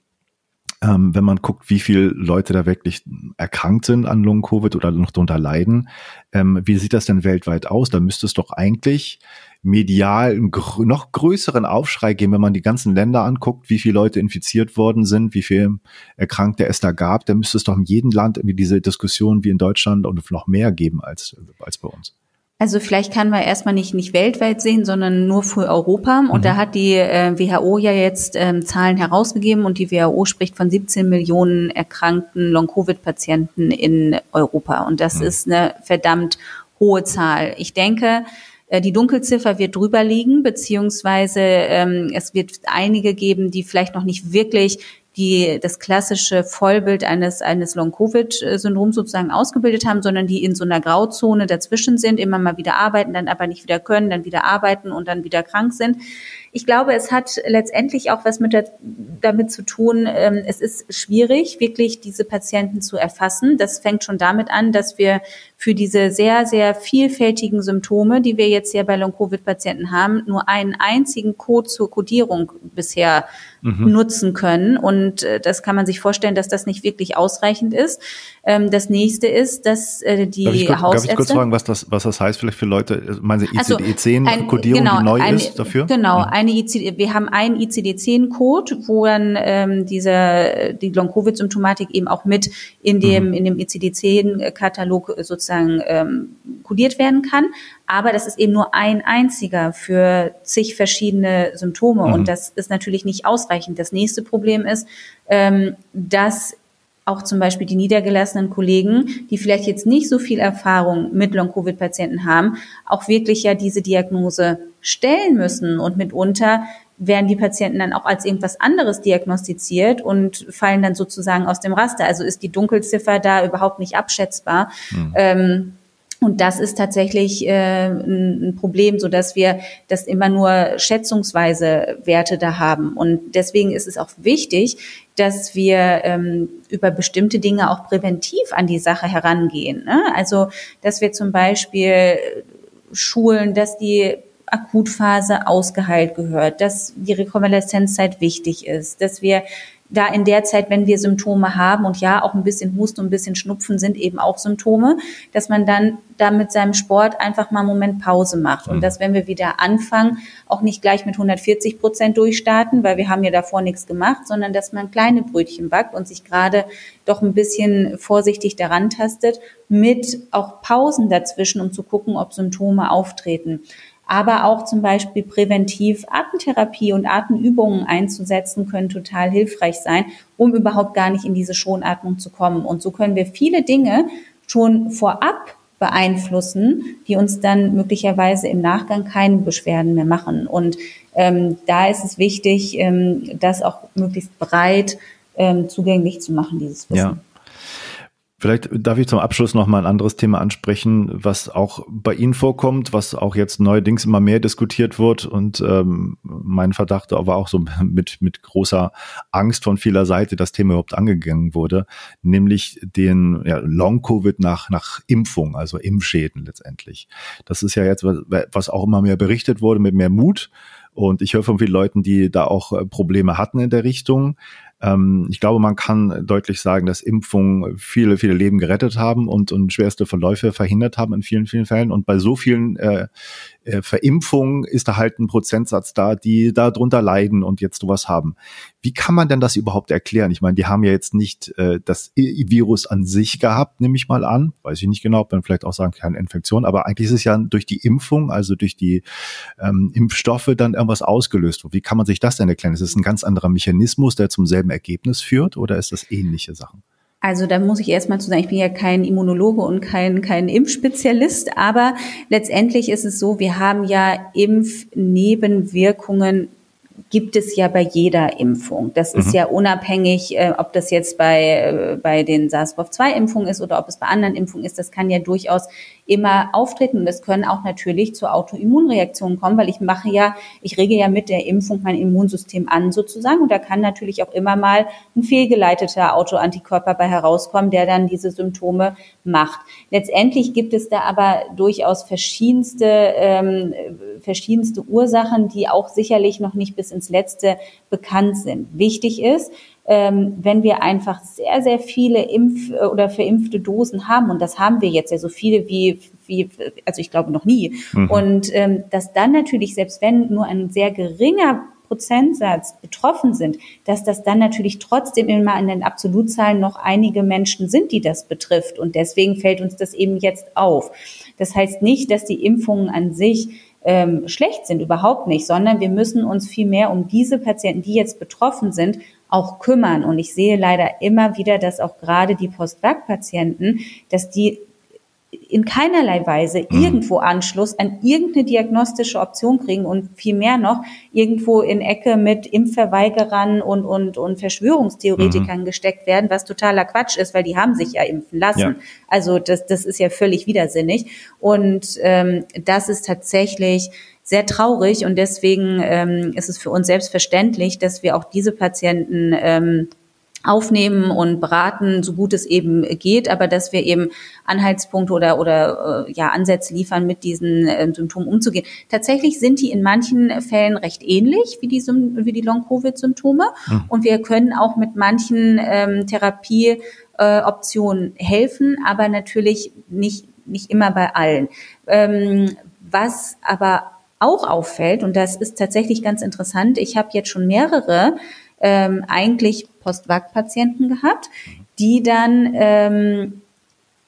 ähm, wenn man guckt, wie viele Leute da wirklich erkrankt sind an Long-Covid oder noch darunter leiden. Ähm, wie sieht das denn weltweit aus? Da müsste es doch eigentlich medial einen gr noch größeren Aufschrei geben, wenn man die ganzen Länder anguckt, wie viele Leute infiziert worden sind, wie viele Erkrankte es da gab. Da müsste es doch in jedem Land irgendwie diese Diskussion wie in Deutschland und noch mehr geben als, als bei uns. Also vielleicht kann man erstmal nicht, nicht weltweit sehen, sondern nur für Europa. Und mhm. da hat die äh, WHO ja jetzt ähm, Zahlen herausgegeben und die WHO spricht von 17 Millionen erkrankten Long-Covid-Patienten in Europa. Und das mhm. ist eine verdammt hohe Zahl. Ich denke, äh, die Dunkelziffer wird drüber liegen, beziehungsweise ähm, es wird einige geben, die vielleicht noch nicht wirklich die das klassische Vollbild eines, eines Long-Covid-Syndroms sozusagen ausgebildet haben, sondern die in so einer Grauzone dazwischen sind, immer mal wieder arbeiten, dann aber nicht wieder können, dann wieder arbeiten und dann wieder krank sind. Ich glaube, es hat letztendlich auch was mit der, damit zu tun, ähm, es ist schwierig, wirklich diese Patienten zu erfassen. Das fängt schon damit an, dass wir für diese sehr, sehr vielfältigen Symptome, die wir jetzt ja bei Long-Covid-Patienten haben, nur einen einzigen Code zur Codierung bisher mhm. nutzen können. Und äh, das kann man sich vorstellen, dass das nicht wirklich ausreichend ist. Ähm, das nächste ist, dass äh, die darf ich, Hausärzte... Darf ich kurz fragen, was das, was das heißt vielleicht für Leute? Meinen Sie ICD-10-Kodierung, also genau, die neu eine, ist dafür? Genau, mhm. eine ICD, wir haben einen ICD-10-Code, wo dann ähm, diese, die Long-Covid-Symptomatik eben auch mit in dem, mhm. in dem ICD-10-Katalog sozusagen ähm, kodiert werden kann. Aber das ist eben nur ein einziger für zig verschiedene Symptome. Mhm. Und das ist natürlich nicht ausreichend. Das nächste Problem ist, ähm, dass auch zum Beispiel die niedergelassenen Kollegen, die vielleicht jetzt nicht so viel Erfahrung mit Long-Covid-Patienten haben, auch wirklich ja diese Diagnose stellen müssen und mitunter werden die Patienten dann auch als irgendwas anderes diagnostiziert und fallen dann sozusagen aus dem Raster. Also ist die Dunkelziffer da überhaupt nicht abschätzbar. Mhm. Ähm, und das ist tatsächlich äh, ein Problem, so dass wir das immer nur schätzungsweise Werte da haben. Und deswegen ist es auch wichtig, dass wir ähm, über bestimmte Dinge auch präventiv an die Sache herangehen. Ne? Also, dass wir zum Beispiel schulen, dass die Akutphase ausgeheilt gehört, dass die Rekonvaleszenzzeit wichtig ist, dass wir da in der Zeit, wenn wir Symptome haben und ja, auch ein bisschen Husten und ein bisschen Schnupfen sind eben auch Symptome, dass man dann da mit seinem Sport einfach mal einen Moment Pause macht und mhm. dass, wenn wir wieder anfangen, auch nicht gleich mit 140 Prozent durchstarten, weil wir haben ja davor nichts gemacht, sondern dass man kleine Brötchen backt und sich gerade doch ein bisschen vorsichtig daran tastet, mit auch Pausen dazwischen, um zu gucken, ob Symptome auftreten aber auch zum Beispiel präventiv Atemtherapie und Atemübungen einzusetzen, können total hilfreich sein, um überhaupt gar nicht in diese Schonatmung zu kommen. Und so können wir viele Dinge schon vorab beeinflussen, die uns dann möglicherweise im Nachgang keine Beschwerden mehr machen. Und ähm, da ist es wichtig, ähm, das auch möglichst breit ähm, zugänglich zu machen, dieses Wissen. Ja. Vielleicht darf ich zum Abschluss noch mal ein anderes Thema ansprechen, was auch bei Ihnen vorkommt, was auch jetzt neuerdings immer mehr diskutiert wird und ähm, mein Verdacht war auch so [laughs] mit, mit großer Angst von vieler Seite das Thema überhaupt angegangen wurde, nämlich den ja, Long-Covid nach, nach Impfung, also Impfschäden letztendlich. Das ist ja jetzt, was, was auch immer mehr berichtet wurde mit mehr Mut. Und ich höre von vielen Leuten, die da auch äh, Probleme hatten in der Richtung. Ähm, ich glaube, man kann deutlich sagen, dass Impfungen viele, viele Leben gerettet haben und, und schwerste Verläufe verhindert haben in vielen, vielen Fällen. Und bei so vielen äh, äh, Verimpfungen ist da halt ein Prozentsatz da, die da drunter leiden und jetzt sowas haben. Wie kann man denn das überhaupt erklären? Ich meine, die haben ja jetzt nicht äh, das Virus an sich gehabt, nehme ich mal an. Weiß ich nicht genau, ob man vielleicht auch sagen kann, Infektion, aber eigentlich ist es ja durch die Impfung, also durch die ähm, Impfstoffe dann irgendwas ausgelöst. Wie kann man sich das denn erklären? Ist es ein ganz anderer Mechanismus, der zum selben Ergebnis führt oder ist das ähnliche Sachen? Also da muss ich erstmal zu sagen, ich bin ja kein Immunologe und kein, kein Impfspezialist, aber letztendlich ist es so, wir haben ja Impfnebenwirkungen gibt es ja bei jeder Impfung. Das mhm. ist ja unabhängig, äh, ob das jetzt bei, äh, bei den SARS-CoV-2-Impfungen ist oder ob es bei anderen Impfungen ist. Das kann ja durchaus immer auftreten und es können auch natürlich zu Autoimmunreaktionen kommen, weil ich mache ja, ich rege ja mit der Impfung mein Immunsystem an sozusagen und da kann natürlich auch immer mal ein fehlgeleiteter Autoantikörper bei herauskommen, der dann diese Symptome macht. Letztendlich gibt es da aber durchaus verschiedenste, ähm, verschiedenste Ursachen, die auch sicherlich noch nicht bis ins Letzte bekannt sind. Wichtig ist, ähm, wenn wir einfach sehr, sehr viele Impf- oder verimpfte Dosen haben, und das haben wir jetzt ja so viele wie, wie also ich glaube noch nie, mhm. und ähm, dass dann natürlich, selbst wenn nur ein sehr geringer Prozentsatz betroffen sind, dass das dann natürlich trotzdem immer in den Absolutzahlen noch einige Menschen sind, die das betrifft. Und deswegen fällt uns das eben jetzt auf. Das heißt nicht, dass die Impfungen an sich ähm, schlecht sind, überhaupt nicht, sondern wir müssen uns viel mehr um diese Patienten, die jetzt betroffen sind, auch kümmern. Und ich sehe leider immer wieder, dass auch gerade die Post-Vac-Patienten, dass die in keinerlei Weise mhm. irgendwo Anschluss an irgendeine diagnostische Option kriegen und viel mehr noch irgendwo in Ecke mit Impfverweigerern und, und, und Verschwörungstheoretikern mhm. gesteckt werden, was totaler Quatsch ist, weil die haben sich ja impfen lassen. Ja. Also das, das ist ja völlig widersinnig. Und ähm, das ist tatsächlich sehr traurig und deswegen ähm, ist es für uns selbstverständlich, dass wir auch diese Patienten ähm, aufnehmen und beraten, so gut es eben geht, aber dass wir eben Anhaltspunkte oder oder äh, ja Ansätze liefern, mit diesen äh, Symptomen umzugehen. Tatsächlich sind die in manchen Fällen recht ähnlich wie die wie die Long-Covid-Symptome mhm. und wir können auch mit manchen ähm, Therapieoptionen äh, helfen, aber natürlich nicht nicht immer bei allen. Ähm, was aber auch auffällt und das ist tatsächlich ganz interessant. Ich habe jetzt schon mehrere ähm, eigentlich Post-Vac-Patienten gehabt, die dann ähm,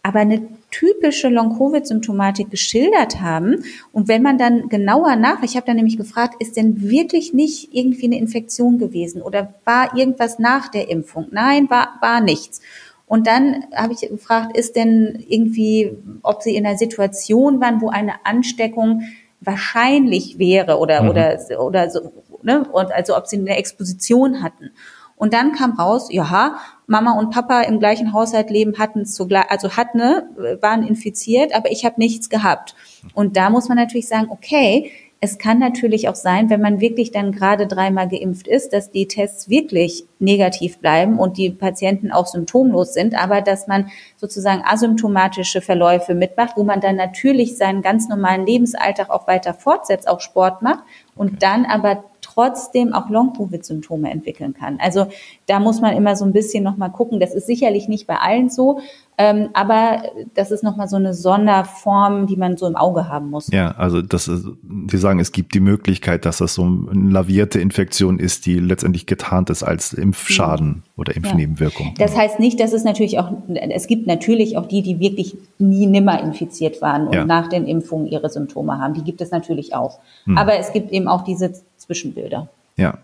aber eine typische Long-Covid-Symptomatik geschildert haben. Und wenn man dann genauer nach, ich habe dann nämlich gefragt, ist denn wirklich nicht irgendwie eine Infektion gewesen oder war irgendwas nach der Impfung? Nein, war, war nichts. Und dann habe ich gefragt, ist denn irgendwie, ob sie in einer Situation waren, wo eine Ansteckung wahrscheinlich wäre oder mhm. oder oder so, ne? Und also ob sie eine Exposition hatten. Und dann kam raus, ja, Mama und Papa im gleichen Haushalt leben, hatten es zugleich, also hatten, ne, waren infiziert, aber ich habe nichts gehabt. Und da muss man natürlich sagen, okay, es kann natürlich auch sein, wenn man wirklich dann gerade dreimal geimpft ist, dass die Tests wirklich negativ bleiben und die Patienten auch symptomlos sind, aber dass man sozusagen asymptomatische Verläufe mitmacht, wo man dann natürlich seinen ganz normalen Lebensalltag auch weiter fortsetzt, auch Sport macht und dann aber trotzdem auch Long-Covid-Symptome entwickeln kann. Also da muss man immer so ein bisschen nochmal gucken. Das ist sicherlich nicht bei allen so, ähm, aber das ist nochmal so eine Sonderform, die man so im Auge haben muss. Ja, also das ist, Sie sagen, es gibt die Möglichkeit, dass das so eine lavierte Infektion ist, die letztendlich getarnt ist als Impfschaden mhm. oder Impfnebenwirkung. Ja. Das heißt nicht, dass es natürlich auch, es gibt natürlich auch die, die wirklich nie nimmer infiziert waren und ja. nach den Impfungen ihre Symptome haben. Die gibt es natürlich auch. Mhm. Aber es gibt eben auch diese Zwischenbilder. Ja.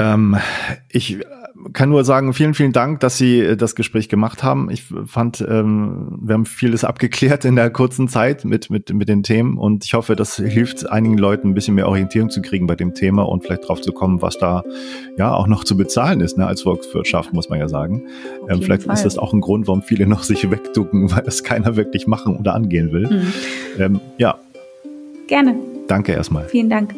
Ähm, ich kann nur sagen, vielen, vielen Dank, dass Sie äh, das Gespräch gemacht haben. Ich fand, ähm, wir haben vieles abgeklärt in der kurzen Zeit mit, mit, mit den Themen und ich hoffe, das hilft einigen Leuten ein bisschen mehr Orientierung zu kriegen bei dem Thema und vielleicht drauf zu kommen, was da ja auch noch zu bezahlen ist, ne, als Volkswirtschaft, muss man ja sagen. Ähm, vielleicht Fall. ist das auch ein Grund, warum viele noch sich wegducken, weil das keiner wirklich machen oder angehen will. Mhm. Ähm, ja. Gerne. Danke erstmal. Vielen Dank.